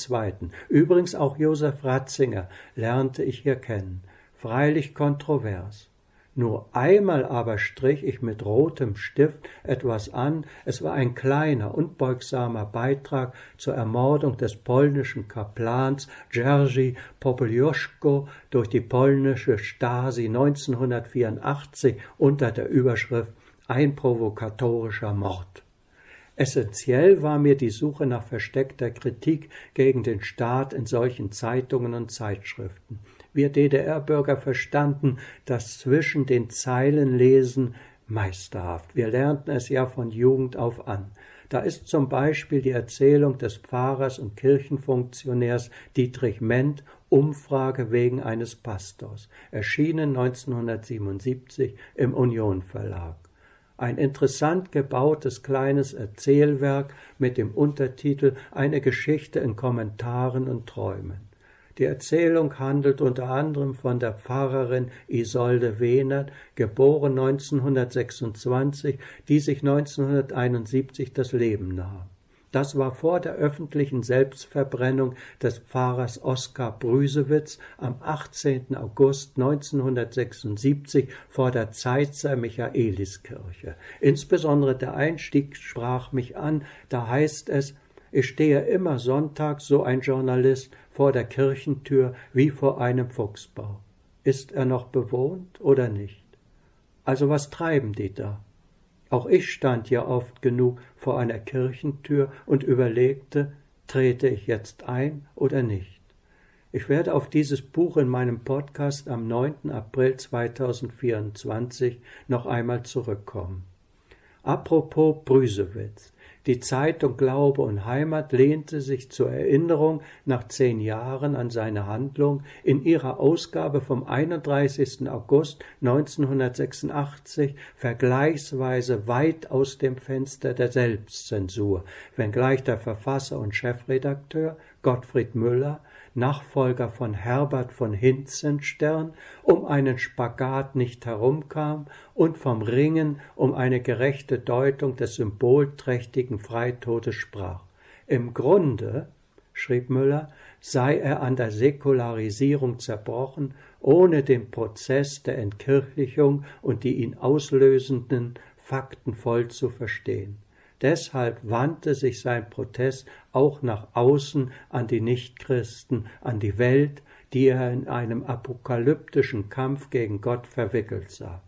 Übrigens auch Josef Ratzinger lernte ich hier kennen, freilich kontrovers. Nur einmal aber strich ich mit rotem Stift etwas an, es war ein kleiner, unbeugsamer Beitrag zur Ermordung des polnischen Kaplans Jerzy Popoljoszko durch die polnische Stasi 1984 unter der Überschrift Ein provokatorischer Mord. Essentiell war mir die Suche nach versteckter Kritik gegen den Staat in solchen Zeitungen und Zeitschriften. Wir DDR-Bürger verstanden das zwischen den Zeilen lesen meisterhaft. Wir lernten es ja von Jugend auf an. Da ist zum Beispiel die Erzählung des Pfarrers und Kirchenfunktionärs Dietrich Ment Umfrage wegen eines Pastors, erschienen 1977 im Union Verlag. Ein interessant gebautes kleines Erzählwerk mit dem Untertitel Eine Geschichte in Kommentaren und Träumen. Die Erzählung handelt unter anderem von der Pfarrerin Isolde Wehnert, geboren 1926, die sich 1971 das Leben nahm. Das war vor der öffentlichen Selbstverbrennung des Pfarrers Oskar Brüsewitz am 18. August 1976 vor der Zeitzer Michaeliskirche. Insbesondere der Einstieg sprach mich an, da heißt es, ich stehe immer sonntags, so ein Journalist, vor der Kirchentür wie vor einem Fuchsbau. Ist er noch bewohnt oder nicht? Also was treiben die da? Auch ich stand ja oft genug vor einer Kirchentür und überlegte, trete ich jetzt ein oder nicht. Ich werde auf dieses Buch in meinem Podcast am 9. April 2024 noch einmal zurückkommen. Apropos Brüsewitz. Die Zeitung Glaube und Heimat lehnte sich zur Erinnerung nach zehn Jahren an seine Handlung in ihrer Ausgabe vom 31. August 1986 vergleichsweise weit aus dem Fenster der Selbstzensur, wenngleich der Verfasser und Chefredakteur Gottfried Müller Nachfolger von Herbert von Hinzenstern, um einen Spagat nicht herumkam und vom Ringen um eine gerechte Deutung des symbolträchtigen Freitodes sprach. Im Grunde, schrieb Müller, sei er an der Säkularisierung zerbrochen, ohne den Prozess der Entkirchlichung und die ihn auslösenden Fakten voll zu verstehen. Deshalb wandte sich sein Protest auch nach außen an die Nichtchristen, an die Welt, die er in einem apokalyptischen Kampf gegen Gott verwickelt sah.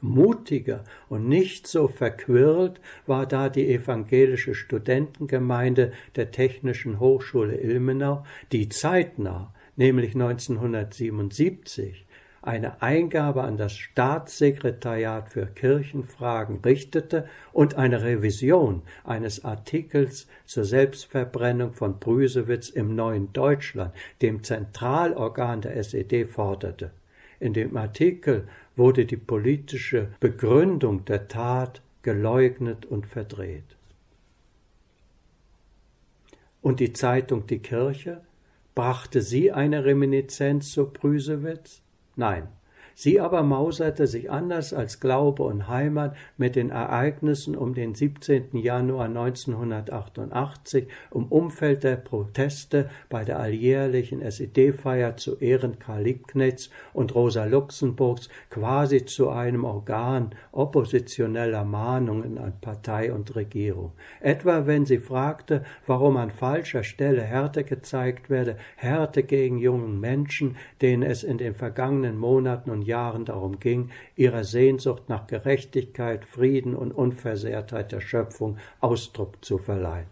Mutiger und nicht so verquirlt war da die evangelische Studentengemeinde der Technischen Hochschule Ilmenau, die zeitnah, nämlich 1977, eine Eingabe an das Staatssekretariat für Kirchenfragen richtete und eine Revision eines Artikels zur Selbstverbrennung von Brüsewitz im Neuen Deutschland, dem Zentralorgan der SED, forderte. In dem Artikel wurde die politische Begründung der Tat geleugnet und verdreht. Und die Zeitung Die Kirche brachte sie eine Reminiszenz zu Brüsewitz? Nein, sie aber mauserte sich anders als Glaube und Heimat mit den Ereignissen um den 17. Januar 1988 im Umfeld der Proteste bei der alljährlichen SED-Feier zu Ehren Karl Liebknechts und Rosa Luxemburgs quasi zu einem Organ oppositioneller Mahnungen an Partei und Regierung. Etwa wenn sie fragte, warum an falscher Stelle Härte gezeigt werde, Härte gegen jungen Menschen, denen es in den vergangenen Monaten und Jahren darum ging, ihrer Sehnsucht nach Gerechtigkeit, Frieden und Unversehrtheit der Schöpfung Ausdruck zu verleihen.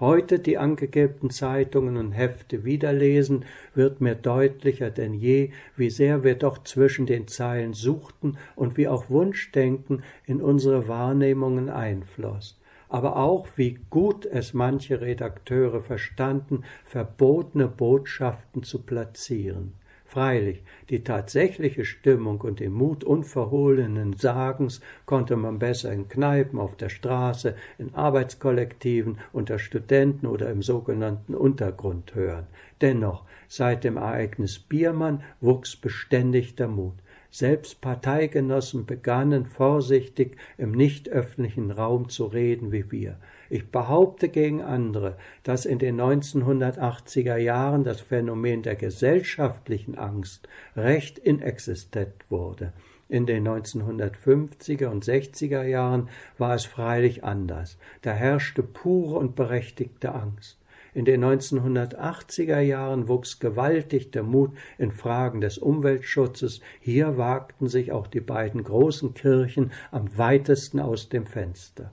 Heute die angegebenen Zeitungen und Hefte wiederlesen, wird mir deutlicher denn je, wie sehr wir doch zwischen den Zeilen suchten und wie auch Wunschdenken in unsere Wahrnehmungen einfloss aber auch wie gut es manche Redakteure verstanden, verbotene Botschaften zu platzieren. Freilich, die tatsächliche Stimmung und den Mut unverhohlenen Sagens konnte man besser in Kneipen, auf der Straße, in Arbeitskollektiven, unter Studenten oder im sogenannten Untergrund hören. Dennoch, seit dem Ereignis Biermann wuchs beständig der Mut. Selbst Parteigenossen begannen vorsichtig im nicht öffentlichen Raum zu reden wie wir. Ich behaupte gegen andere, dass in den 1980er Jahren das Phänomen der gesellschaftlichen Angst recht inexistent wurde. In den 1950er und 60er Jahren war es freilich anders. Da herrschte pure und berechtigte Angst. In den 1980er Jahren wuchs gewaltig der Mut in Fragen des Umweltschutzes. Hier wagten sich auch die beiden großen Kirchen am weitesten aus dem Fenster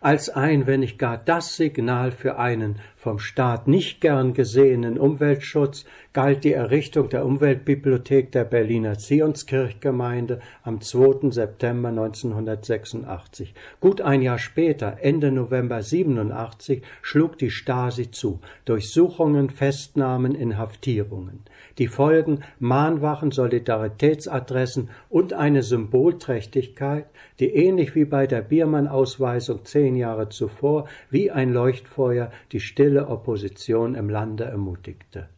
als ein, wenn nicht gar das Signal für einen vom Staat nicht gern gesehenen Umweltschutz galt die Errichtung der Umweltbibliothek der Berliner Zionskirchgemeinde am 2. September 1986. Gut ein Jahr später, Ende November 87, schlug die Stasi zu. Durchsuchungen, Festnahmen, Inhaftierungen. Die Folgen Mahnwachen, Solidaritätsadressen und eine Symbolträchtigkeit, die ähnlich wie bei der Biermann-Ausweisung zehn Jahre zuvor wie ein Leuchtfeuer die stille Opposition im Lande ermutigte.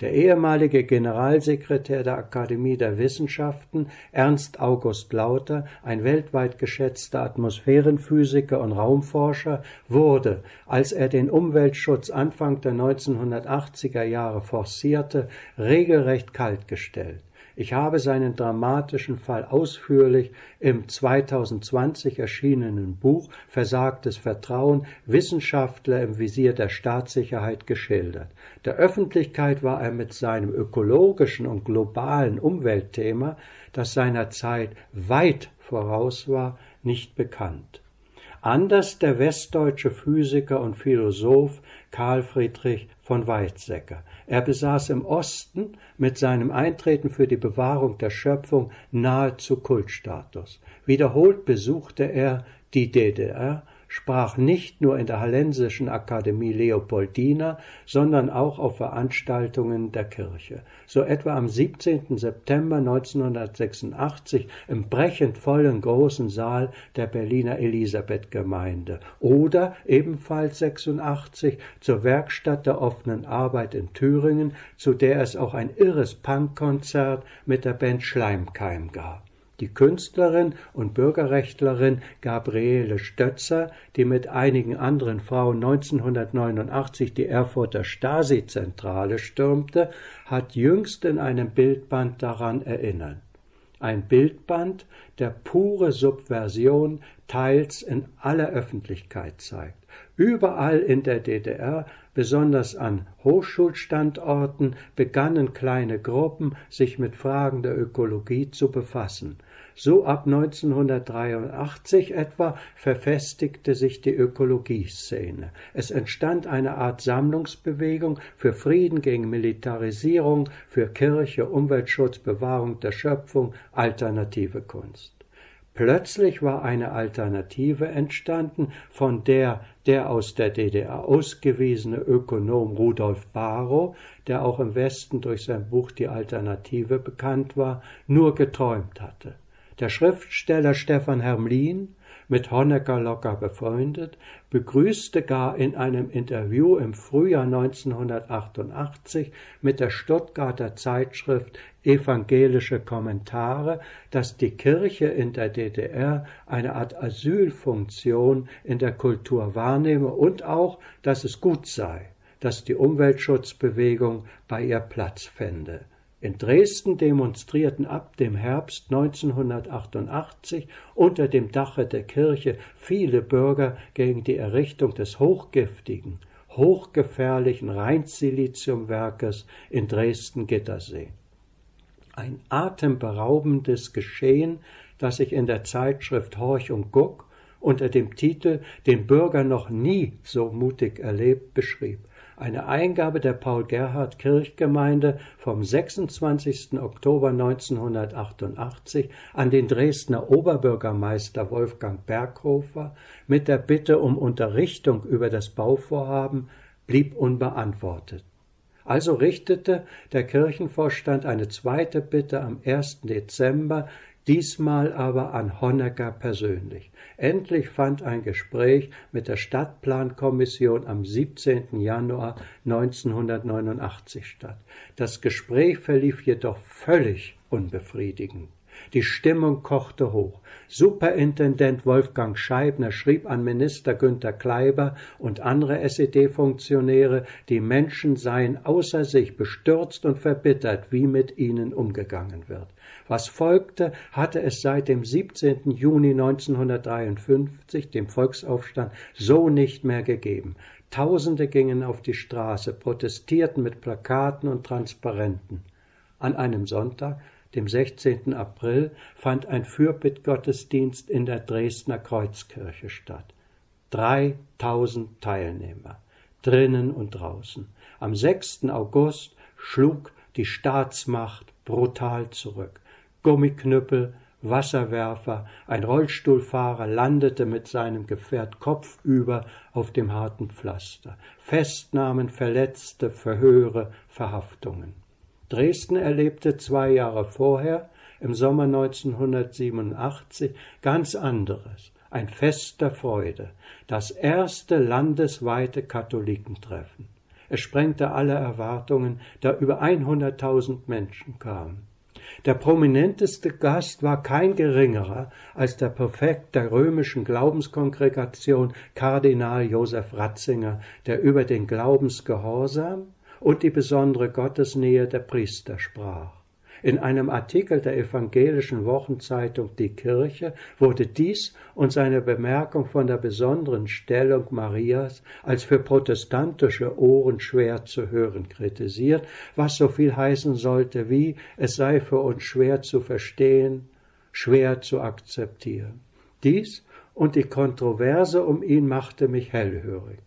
Der ehemalige Generalsekretär der Akademie der Wissenschaften, Ernst August Lauter, ein weltweit geschätzter Atmosphärenphysiker und Raumforscher, wurde, als er den Umweltschutz Anfang der 1980er Jahre forcierte, regelrecht kaltgestellt. Ich habe seinen dramatischen Fall ausführlich im 2020 erschienenen Buch Versagtes Vertrauen Wissenschaftler im Visier der Staatssicherheit geschildert. Der Öffentlichkeit war er mit seinem ökologischen und globalen Umweltthema, das seiner Zeit weit voraus war, nicht bekannt. Anders der westdeutsche Physiker und Philosoph Karl Friedrich von Weizsäcker. Er besaß im Osten mit seinem Eintreten für die Bewahrung der Schöpfung nahezu Kultstatus. Wiederholt besuchte er die DDR sprach nicht nur in der Hallensischen Akademie Leopoldina, sondern auch auf Veranstaltungen der Kirche. So etwa am 17. September 1986 im brechend vollen großen Saal der Berliner Elisabethgemeinde oder ebenfalls 86 zur Werkstatt der offenen Arbeit in Thüringen, zu der es auch ein irres Punkkonzert mit der Band Schleimkeim gab die Künstlerin und Bürgerrechtlerin Gabriele Stötzer, die mit einigen anderen Frauen 1989 die Erfurter Stasi-Zentrale stürmte, hat jüngst in einem Bildband daran erinnert. Ein Bildband, der pure Subversion teils in aller Öffentlichkeit zeigt. Überall in der DDR, besonders an Hochschulstandorten, begannen kleine Gruppen, sich mit Fragen der Ökologie zu befassen. So ab 1983 etwa verfestigte sich die Ökologieszene. Es entstand eine Art Sammlungsbewegung für Frieden gegen Militarisierung, für Kirche, Umweltschutz, Bewahrung der Schöpfung, alternative Kunst. Plötzlich war eine Alternative entstanden, von der der aus der DDR ausgewiesene Ökonom Rudolf Barrow, der auch im Westen durch sein Buch Die Alternative bekannt war, nur geträumt hatte. Der Schriftsteller Stefan Hermlin, mit Honecker locker befreundet, begrüßte gar in einem Interview im Frühjahr 1988 mit der Stuttgarter Zeitschrift Evangelische Kommentare, dass die Kirche in der DDR eine Art Asylfunktion in der Kultur wahrnehme und auch, dass es gut sei, dass die Umweltschutzbewegung bei ihr Platz fände. In Dresden demonstrierten ab dem Herbst 1988 unter dem Dache der Kirche viele Bürger gegen die Errichtung des hochgiftigen, hochgefährlichen Rheinsiliziumwerkes in Dresden-Gittersee. Ein atemberaubendes Geschehen, das sich in der Zeitschrift Horch und Guck unter dem Titel Den Bürger noch nie so mutig erlebt beschrieb eine Eingabe der Paul-Gerhardt-Kirchgemeinde vom 26. Oktober 1988 an den Dresdner Oberbürgermeister Wolfgang Berghofer mit der Bitte um Unterrichtung über das Bauvorhaben blieb unbeantwortet. Also richtete der Kirchenvorstand eine zweite Bitte am 1. Dezember diesmal aber an Honecker persönlich. Endlich fand ein Gespräch mit der Stadtplankommission am 17. Januar 1989 statt. Das Gespräch verlief jedoch völlig unbefriedigend. Die Stimmung kochte hoch. Superintendent Wolfgang Scheibner schrieb an Minister Günther Kleiber und andere SED-Funktionäre, die Menschen seien außer sich bestürzt und verbittert, wie mit ihnen umgegangen wird. Was folgte, hatte es seit dem 17. Juni 1953, dem Volksaufstand, so nicht mehr gegeben. Tausende gingen auf die Straße, protestierten mit Plakaten und Transparenten. An einem Sonntag, dem 16. April, fand ein Fürbittgottesdienst in der Dresdner Kreuzkirche statt. 3000 Teilnehmer, drinnen und draußen. Am 6. August schlug die Staatsmacht brutal zurück. Gummiknüppel, Wasserwerfer, ein Rollstuhlfahrer landete mit seinem Gefährt kopfüber auf dem harten Pflaster. Festnahmen, Verletzte, Verhöre, Verhaftungen. Dresden erlebte zwei Jahre vorher, im Sommer 1987, ganz anderes, ein Fest der Freude, das erste landesweite Katholikentreffen. Es sprengte alle Erwartungen, da über 100.000 Menschen kamen. Der prominenteste Gast war kein geringerer als der Präfekt der römischen Glaubenskongregation Kardinal Josef Ratzinger, der über den Glaubensgehorsam und die besondere Gottesnähe der Priester sprach. In einem Artikel der evangelischen Wochenzeitung Die Kirche wurde dies und seine Bemerkung von der besonderen Stellung Marias als für protestantische Ohren schwer zu hören kritisiert, was so viel heißen sollte wie es sei für uns schwer zu verstehen, schwer zu akzeptieren. Dies und die Kontroverse um ihn machte mich hellhörig.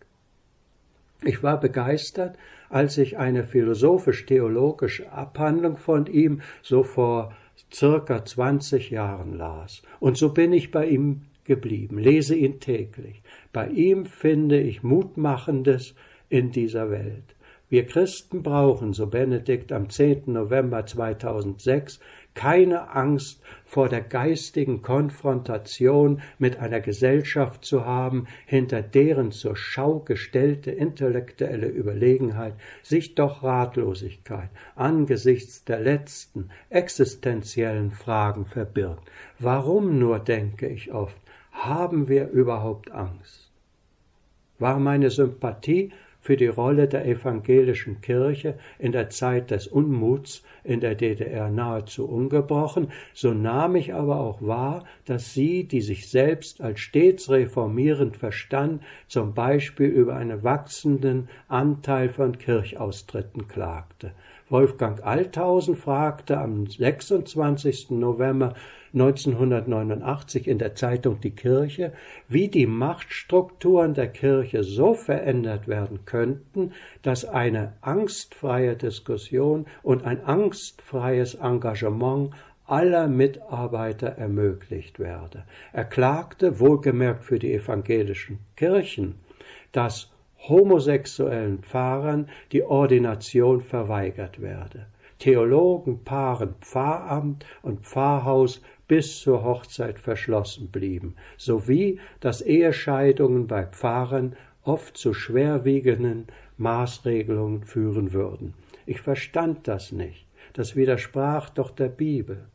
Ich war begeistert, als ich eine philosophisch-theologische Abhandlung von ihm so vor circa 20 Jahren las. Und so bin ich bei ihm geblieben, lese ihn täglich. Bei ihm finde ich Mutmachendes in dieser Welt. Wir Christen brauchen, so Benedikt am 10. November 2006, keine Angst vor der geistigen Konfrontation mit einer Gesellschaft zu haben, hinter deren zur Schau gestellte intellektuelle Überlegenheit sich doch Ratlosigkeit angesichts der letzten existenziellen Fragen verbirgt. Warum nur, denke ich oft, haben wir überhaupt Angst? War meine Sympathie für die Rolle der evangelischen Kirche in der Zeit des Unmuts in der DDR nahezu ungebrochen, so nahm ich aber auch wahr, dass sie, die sich selbst als stets reformierend verstand, zum Beispiel über einen wachsenden Anteil von Kirchaustritten klagte. Wolfgang Althausen fragte am 26. November 1989 in der Zeitung Die Kirche, wie die Machtstrukturen der Kirche so verändert werden könnten, dass eine angstfreie Diskussion und ein angstfreies Engagement aller Mitarbeiter ermöglicht werde. Er klagte, wohlgemerkt für die evangelischen Kirchen, dass homosexuellen Pfarrern die Ordination verweigert werde. Theologen, Paaren, Pfarramt und Pfarrhaus bis zur Hochzeit verschlossen blieben, sowie dass Ehescheidungen bei Pfarrern oft zu schwerwiegenden Maßregelungen führen würden. Ich verstand das nicht. Das widersprach doch der Bibel.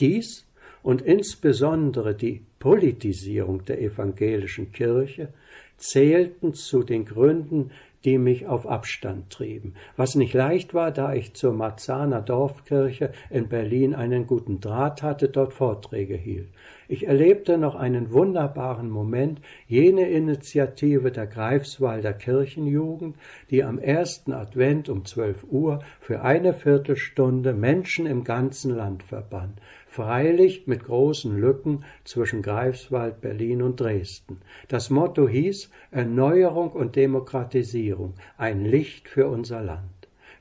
Dies und insbesondere die Politisierung der evangelischen Kirche zählten zu den Gründen die mich auf Abstand trieben, was nicht leicht war, da ich zur Marzahner Dorfkirche in Berlin einen guten Draht hatte, dort Vorträge hielt. Ich erlebte noch einen wunderbaren Moment, jene Initiative der Greifswalder Kirchenjugend, die am ersten Advent um zwölf Uhr für eine Viertelstunde Menschen im ganzen Land verband freilich mit großen Lücken zwischen Greifswald, Berlin und Dresden. Das Motto hieß Erneuerung und Demokratisierung, ein Licht für unser Land.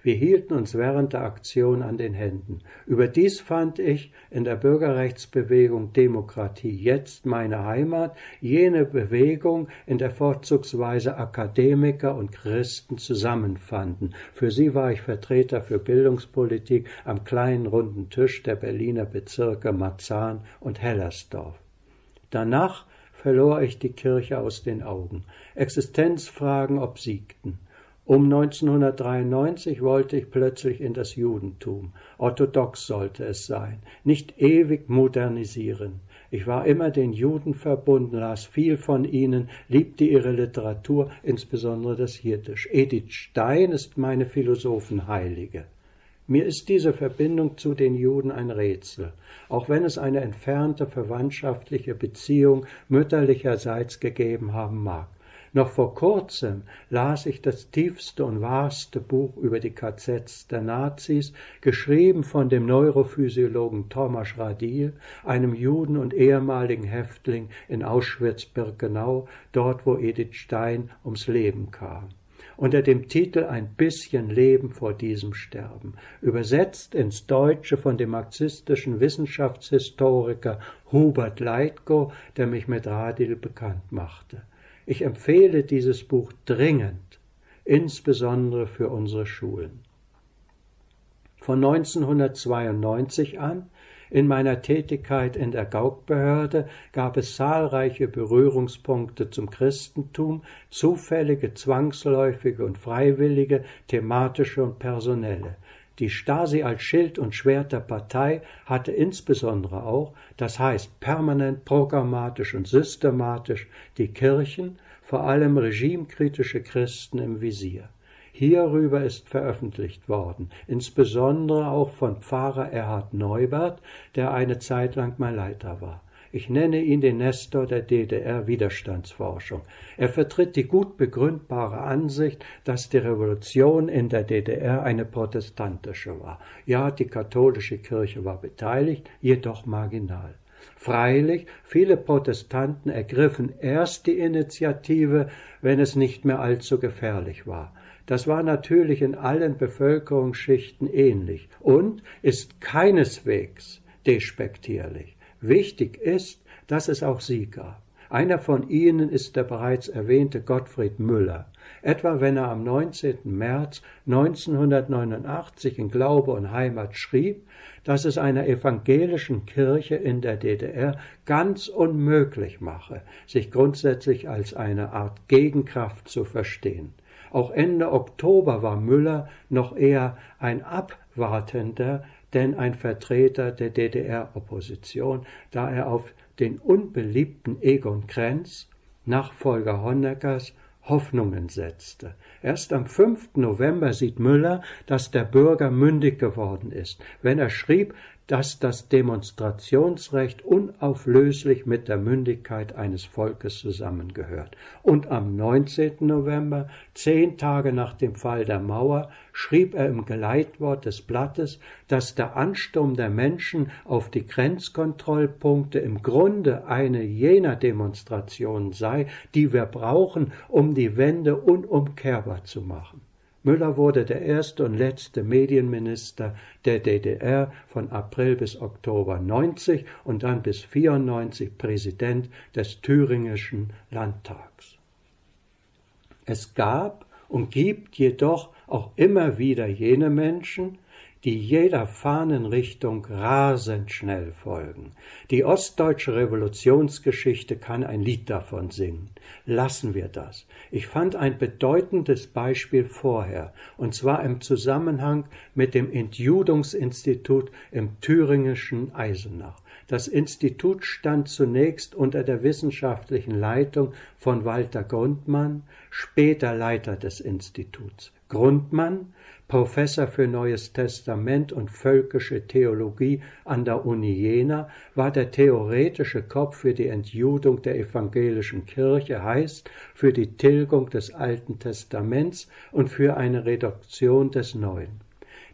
Wir hielten uns während der Aktion an den Händen. Überdies fand ich in der Bürgerrechtsbewegung Demokratie jetzt meine Heimat jene Bewegung, in der vorzugsweise Akademiker und Christen zusammenfanden. Für sie war ich Vertreter für Bildungspolitik am kleinen runden Tisch der Berliner Bezirke Marzahn und Hellersdorf. Danach verlor ich die Kirche aus den Augen. Existenzfragen obsiegten. Um 1993 wollte ich plötzlich in das Judentum. Orthodox sollte es sein, nicht ewig modernisieren. Ich war immer den Juden verbunden, las viel von ihnen, liebte ihre Literatur, insbesondere das Jiddisch. Edith Stein ist meine Philosophenheilige. Mir ist diese Verbindung zu den Juden ein Rätsel, auch wenn es eine entfernte verwandtschaftliche Beziehung mütterlicherseits gegeben haben mag. Noch vor kurzem las ich das tiefste und wahrste Buch über die KZs der Nazis, geschrieben von dem Neurophysiologen Thomas Radil, einem Juden und ehemaligen Häftling in Auschwitz-Birkenau, dort wo Edith Stein ums Leben kam unter dem Titel Ein bisschen Leben vor diesem Sterben, übersetzt ins Deutsche von dem marxistischen Wissenschaftshistoriker Hubert Leitgo, der mich mit Radil bekannt machte. Ich empfehle dieses Buch dringend, insbesondere für unsere Schulen. Von 1992 an In meiner Tätigkeit in der Gaukbehörde gab es zahlreiche Berührungspunkte zum Christentum, zufällige, zwangsläufige und freiwillige, thematische und personelle. Die Stasi als Schild und Schwert der Partei hatte insbesondere auch, das heißt permanent programmatisch und systematisch, die Kirchen, vor allem regimekritische Christen im Visier. Hierüber ist veröffentlicht worden, insbesondere auch von Pfarrer Erhard Neubert, der eine Zeit lang mein Leiter war. Ich nenne ihn den Nestor der DDR-Widerstandsforschung. Er vertritt die gut begründbare Ansicht, dass die Revolution in der DDR eine protestantische war. Ja, die katholische Kirche war beteiligt, jedoch marginal. Freilich, viele Protestanten ergriffen erst die Initiative, wenn es nicht mehr allzu gefährlich war. Das war natürlich in allen Bevölkerungsschichten ähnlich und ist keineswegs despektierlich. Wichtig ist, dass es auch sie gab. Einer von ihnen ist der bereits erwähnte Gottfried Müller. Etwa wenn er am 19. März 1989 in Glaube und Heimat schrieb, dass es einer evangelischen Kirche in der DDR ganz unmöglich mache, sich grundsätzlich als eine Art Gegenkraft zu verstehen. Auch Ende Oktober war Müller noch eher ein Abwartender, denn ein Vertreter der DDR-Opposition, da er auf den unbeliebten Egon Krenz, Nachfolger Honeckers, Hoffnungen setzte. Erst am 5. November sieht Müller, dass der Bürger mündig geworden ist, wenn er schrieb, dass das Demonstrationsrecht unauflöslich mit der Mündigkeit eines Volkes zusammengehört. Und am 19. November, zehn Tage nach dem Fall der Mauer, schrieb er im Geleitwort des Blattes, dass der Ansturm der Menschen auf die Grenzkontrollpunkte im Grunde eine jener Demonstrationen sei, die wir brauchen, um die Wende unumkehrbar zu machen. Müller wurde der erste und letzte Medienminister der DDR von April bis Oktober 90 und dann bis 94 Präsident des thüringischen Landtags. Es gab und gibt jedoch auch immer wieder jene Menschen, die jeder Fahnenrichtung rasend schnell folgen. Die ostdeutsche Revolutionsgeschichte kann ein Lied davon singen. Lassen wir das. Ich fand ein bedeutendes Beispiel vorher, und zwar im Zusammenhang mit dem Entjudungsinstitut im thüringischen Eisenach. Das Institut stand zunächst unter der wissenschaftlichen Leitung von Walter Grundmann, später Leiter des Instituts. Grundmann Professor für Neues Testament und völkische Theologie an der Uni Jena, war der theoretische Kopf für die Entjudung der evangelischen Kirche, heißt für die Tilgung des Alten Testaments und für eine Reduktion des Neuen.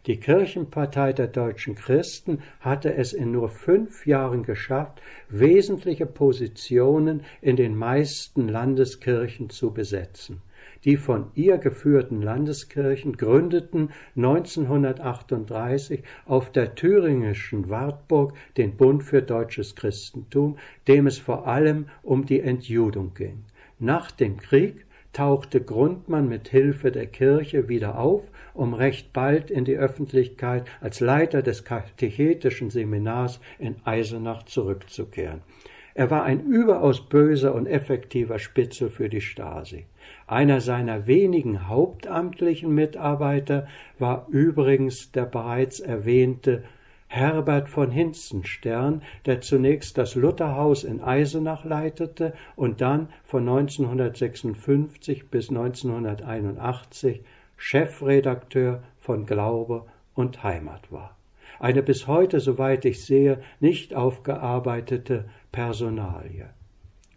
Die Kirchenpartei der deutschen Christen hatte es in nur fünf Jahren geschafft, wesentliche Positionen in den meisten Landeskirchen zu besetzen. Die von ihr geführten Landeskirchen gründeten 1938 auf der thüringischen Wartburg den Bund für deutsches Christentum, dem es vor allem um die Entjudung ging. Nach dem Krieg tauchte Grundmann mit Hilfe der Kirche wieder auf, um recht bald in die Öffentlichkeit als Leiter des katechetischen Seminars in Eisenach zurückzukehren. Er war ein überaus böser und effektiver Spitzel für die Stasi. Einer seiner wenigen hauptamtlichen Mitarbeiter war übrigens der bereits erwähnte Herbert von Hinzenstern, der zunächst das Lutherhaus in Eisenach leitete und dann von 1956 bis 1981 Chefredakteur von Glaube und Heimat war. Eine bis heute, soweit ich sehe, nicht aufgearbeitete Personalie.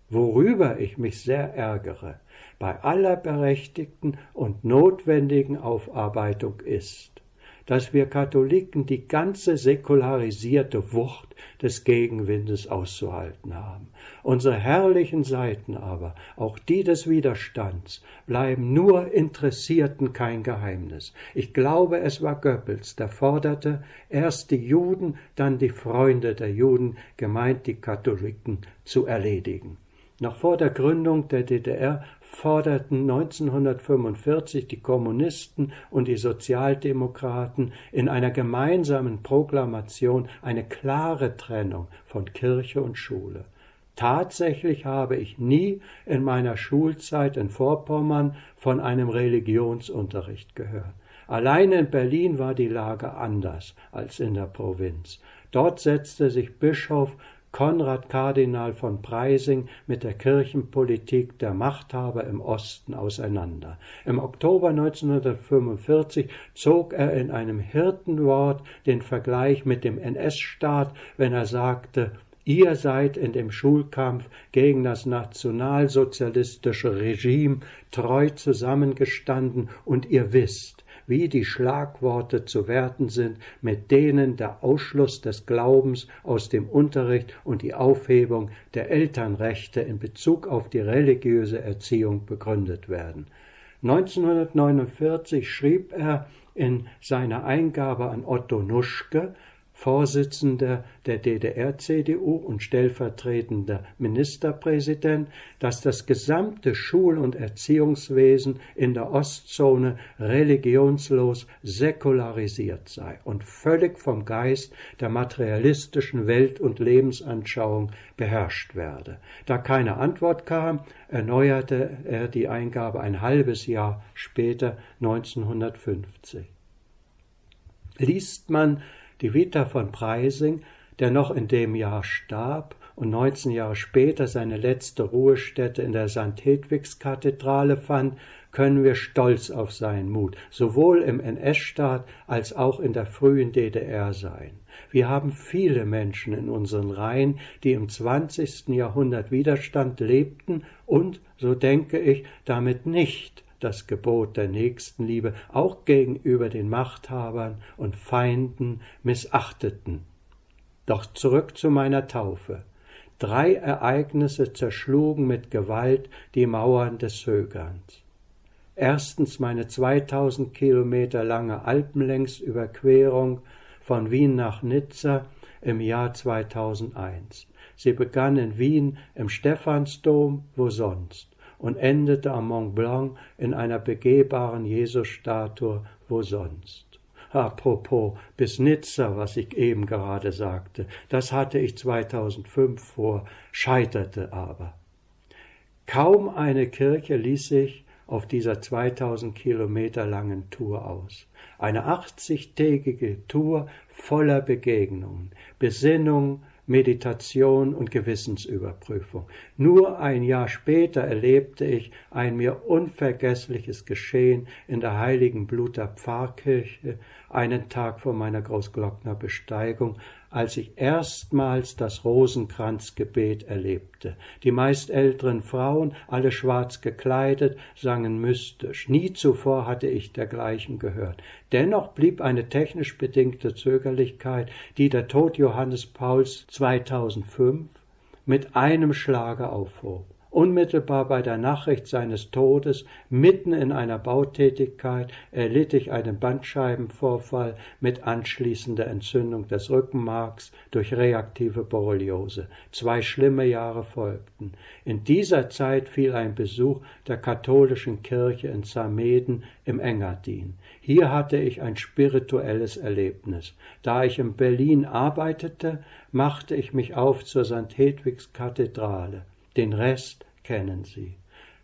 Worüber ich mich sehr ärgere, bei aller berechtigten und notwendigen Aufarbeitung ist, dass wir Katholiken die ganze säkularisierte Wucht des Gegenwindes auszuhalten haben. Unsere herrlichen Seiten aber, auch die des Widerstands, bleiben nur Interessierten kein Geheimnis. Ich glaube, es war Goebbels, der forderte, erst die Juden, dann die Freunde der Juden, gemeint die Katholiken, zu erledigen. Noch vor der Gründung der DDR forderten 1945 die Kommunisten und die Sozialdemokraten in einer gemeinsamen Proklamation eine klare Trennung von Kirche und Schule. Tatsächlich habe ich nie in meiner Schulzeit in Vorpommern von einem Religionsunterricht gehört. Allein in Berlin war die Lage anders als in der Provinz. Dort setzte sich Bischof Konrad Kardinal von Preysing mit der Kirchenpolitik der Machthaber im Osten auseinander. Im Oktober 1945 zog er in einem Hirtenwort den Vergleich mit dem NS-Staat, wenn er sagte, Ihr seid in dem Schulkampf gegen das nationalsozialistische Regime treu zusammengestanden und ihr wisst, wie die Schlagworte zu werten sind, mit denen der Ausschluss des Glaubens aus dem Unterricht und die Aufhebung der Elternrechte in Bezug auf die religiöse Erziehung begründet werden. 1949 schrieb er in seiner Eingabe an Otto Nuschke, Vorsitzender der DDR-CDU und stellvertretender Ministerpräsident, dass das gesamte Schul- und Erziehungswesen in der Ostzone religionslos säkularisiert sei und völlig vom Geist der materialistischen Welt- und Lebensanschauung beherrscht werde. Da keine Antwort kam, erneuerte er die Eingabe ein halbes Jahr später 1950. Liest man die Vita von Preising, der noch in dem Jahr starb und 19 Jahre später seine letzte Ruhestätte in der St. Hedwigskathedrale fand, können wir stolz auf seinen Mut, sowohl im NS-Staat als auch in der frühen DDR sein. Wir haben viele Menschen in unseren Reihen, die im 20. Jahrhundert Widerstand lebten und, so denke ich, damit nicht das Gebot der Nächstenliebe auch gegenüber den Machthabern und Feinden missachteten. Doch zurück zu meiner Taufe. Drei Ereignisse zerschlugen mit Gewalt die Mauern des Högerns. Erstens meine 2000 Kilometer lange Alpenlängsüberquerung von Wien nach Nizza im Jahr 2001. Sie begann in Wien im Stephansdom, wo sonst und endete am Mont Blanc in einer begehbaren Jesusstatue, wo sonst. Apropos, bis Nizza, was ich eben gerade sagte, das hatte ich 2005 vor, scheiterte aber. Kaum eine Kirche ließ sich auf dieser 2000 Kilometer langen Tour aus. Eine 80-tägige Tour voller Begegnungen, Besinnung, Meditation und Gewissensüberprüfung. Nur ein Jahr später erlebte ich ein mir unvergessliches Geschehen in der heiligen Bluter Pfarrkirche, einen Tag vor meiner Großglockner Besteigung, als ich erstmals das Rosenkranzgebet erlebte. Die meist älteren Frauen, alle schwarz gekleidet, sangen mystisch. Nie zuvor hatte ich dergleichen gehört. Dennoch blieb eine technisch bedingte Zögerlichkeit, die der Tod Johannes Pauls 2005 mit einem Schlage aufhob. Unmittelbar bei der Nachricht seines Todes, mitten in einer Bautätigkeit, erlitt ich einen Bandscheibenvorfall mit anschließender Entzündung des Rückenmarks durch reaktive Borreliose. Zwei schlimme Jahre folgten. In dieser Zeit fiel ein Besuch der katholischen Kirche in Zameden im Engadin. Hier hatte ich ein spirituelles Erlebnis. Da ich in Berlin arbeitete, machte ich mich auf zur St. Hedwigs Kathedrale. Den Rest kennen Sie.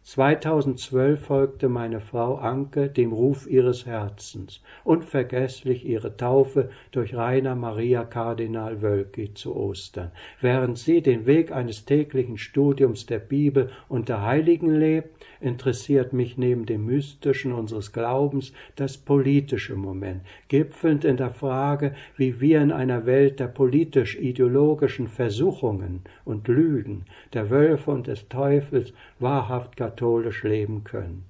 2012 folgte meine Frau Anke dem Ruf ihres Herzens, unvergesslich ihre Taufe durch Rainer Maria Kardinal Wölki zu Ostern, während sie den Weg eines täglichen Studiums der Bibel und der Heiligen lebt, interessiert mich neben dem Mystischen unseres Glaubens das politische Moment, gipfelnd in der Frage, wie wir in einer Welt der politisch-ideologischen Versuchungen und Lügen, der Wölfe und des Teufels wahrhaft katholisch leben können.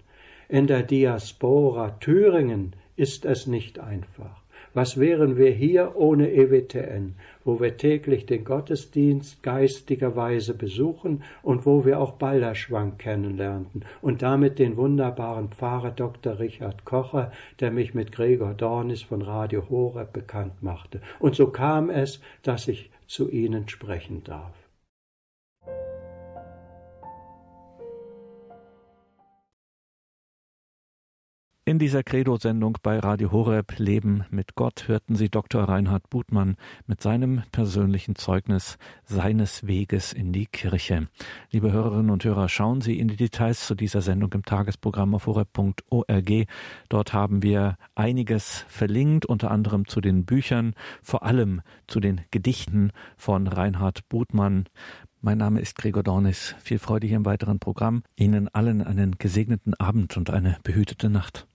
In der Diaspora Thüringen ist es nicht einfach. Was wären wir hier ohne EWTN, wo wir täglich den Gottesdienst geistigerweise besuchen und wo wir auch Balderschwang kennenlernten und damit den wunderbaren Pfarrer Dr. Richard Kocher, der mich mit Gregor Dornis von Radio Horeb bekannt machte. Und so kam es, dass ich zu Ihnen sprechen darf.
In dieser Credo-Sendung bei Radio Horeb Leben mit Gott hörten Sie Dr. Reinhard Butmann mit seinem persönlichen Zeugnis seines Weges in die Kirche. Liebe Hörerinnen und Hörer, schauen Sie in die Details zu dieser Sendung im Tagesprogramm auf horeb.org. Dort haben wir einiges verlinkt, unter anderem zu den Büchern, vor allem zu den Gedichten von Reinhard Butmann. Mein Name ist Gregor Dornis. Viel Freude hier im weiteren Programm. Ihnen allen einen gesegneten Abend und eine behütete Nacht.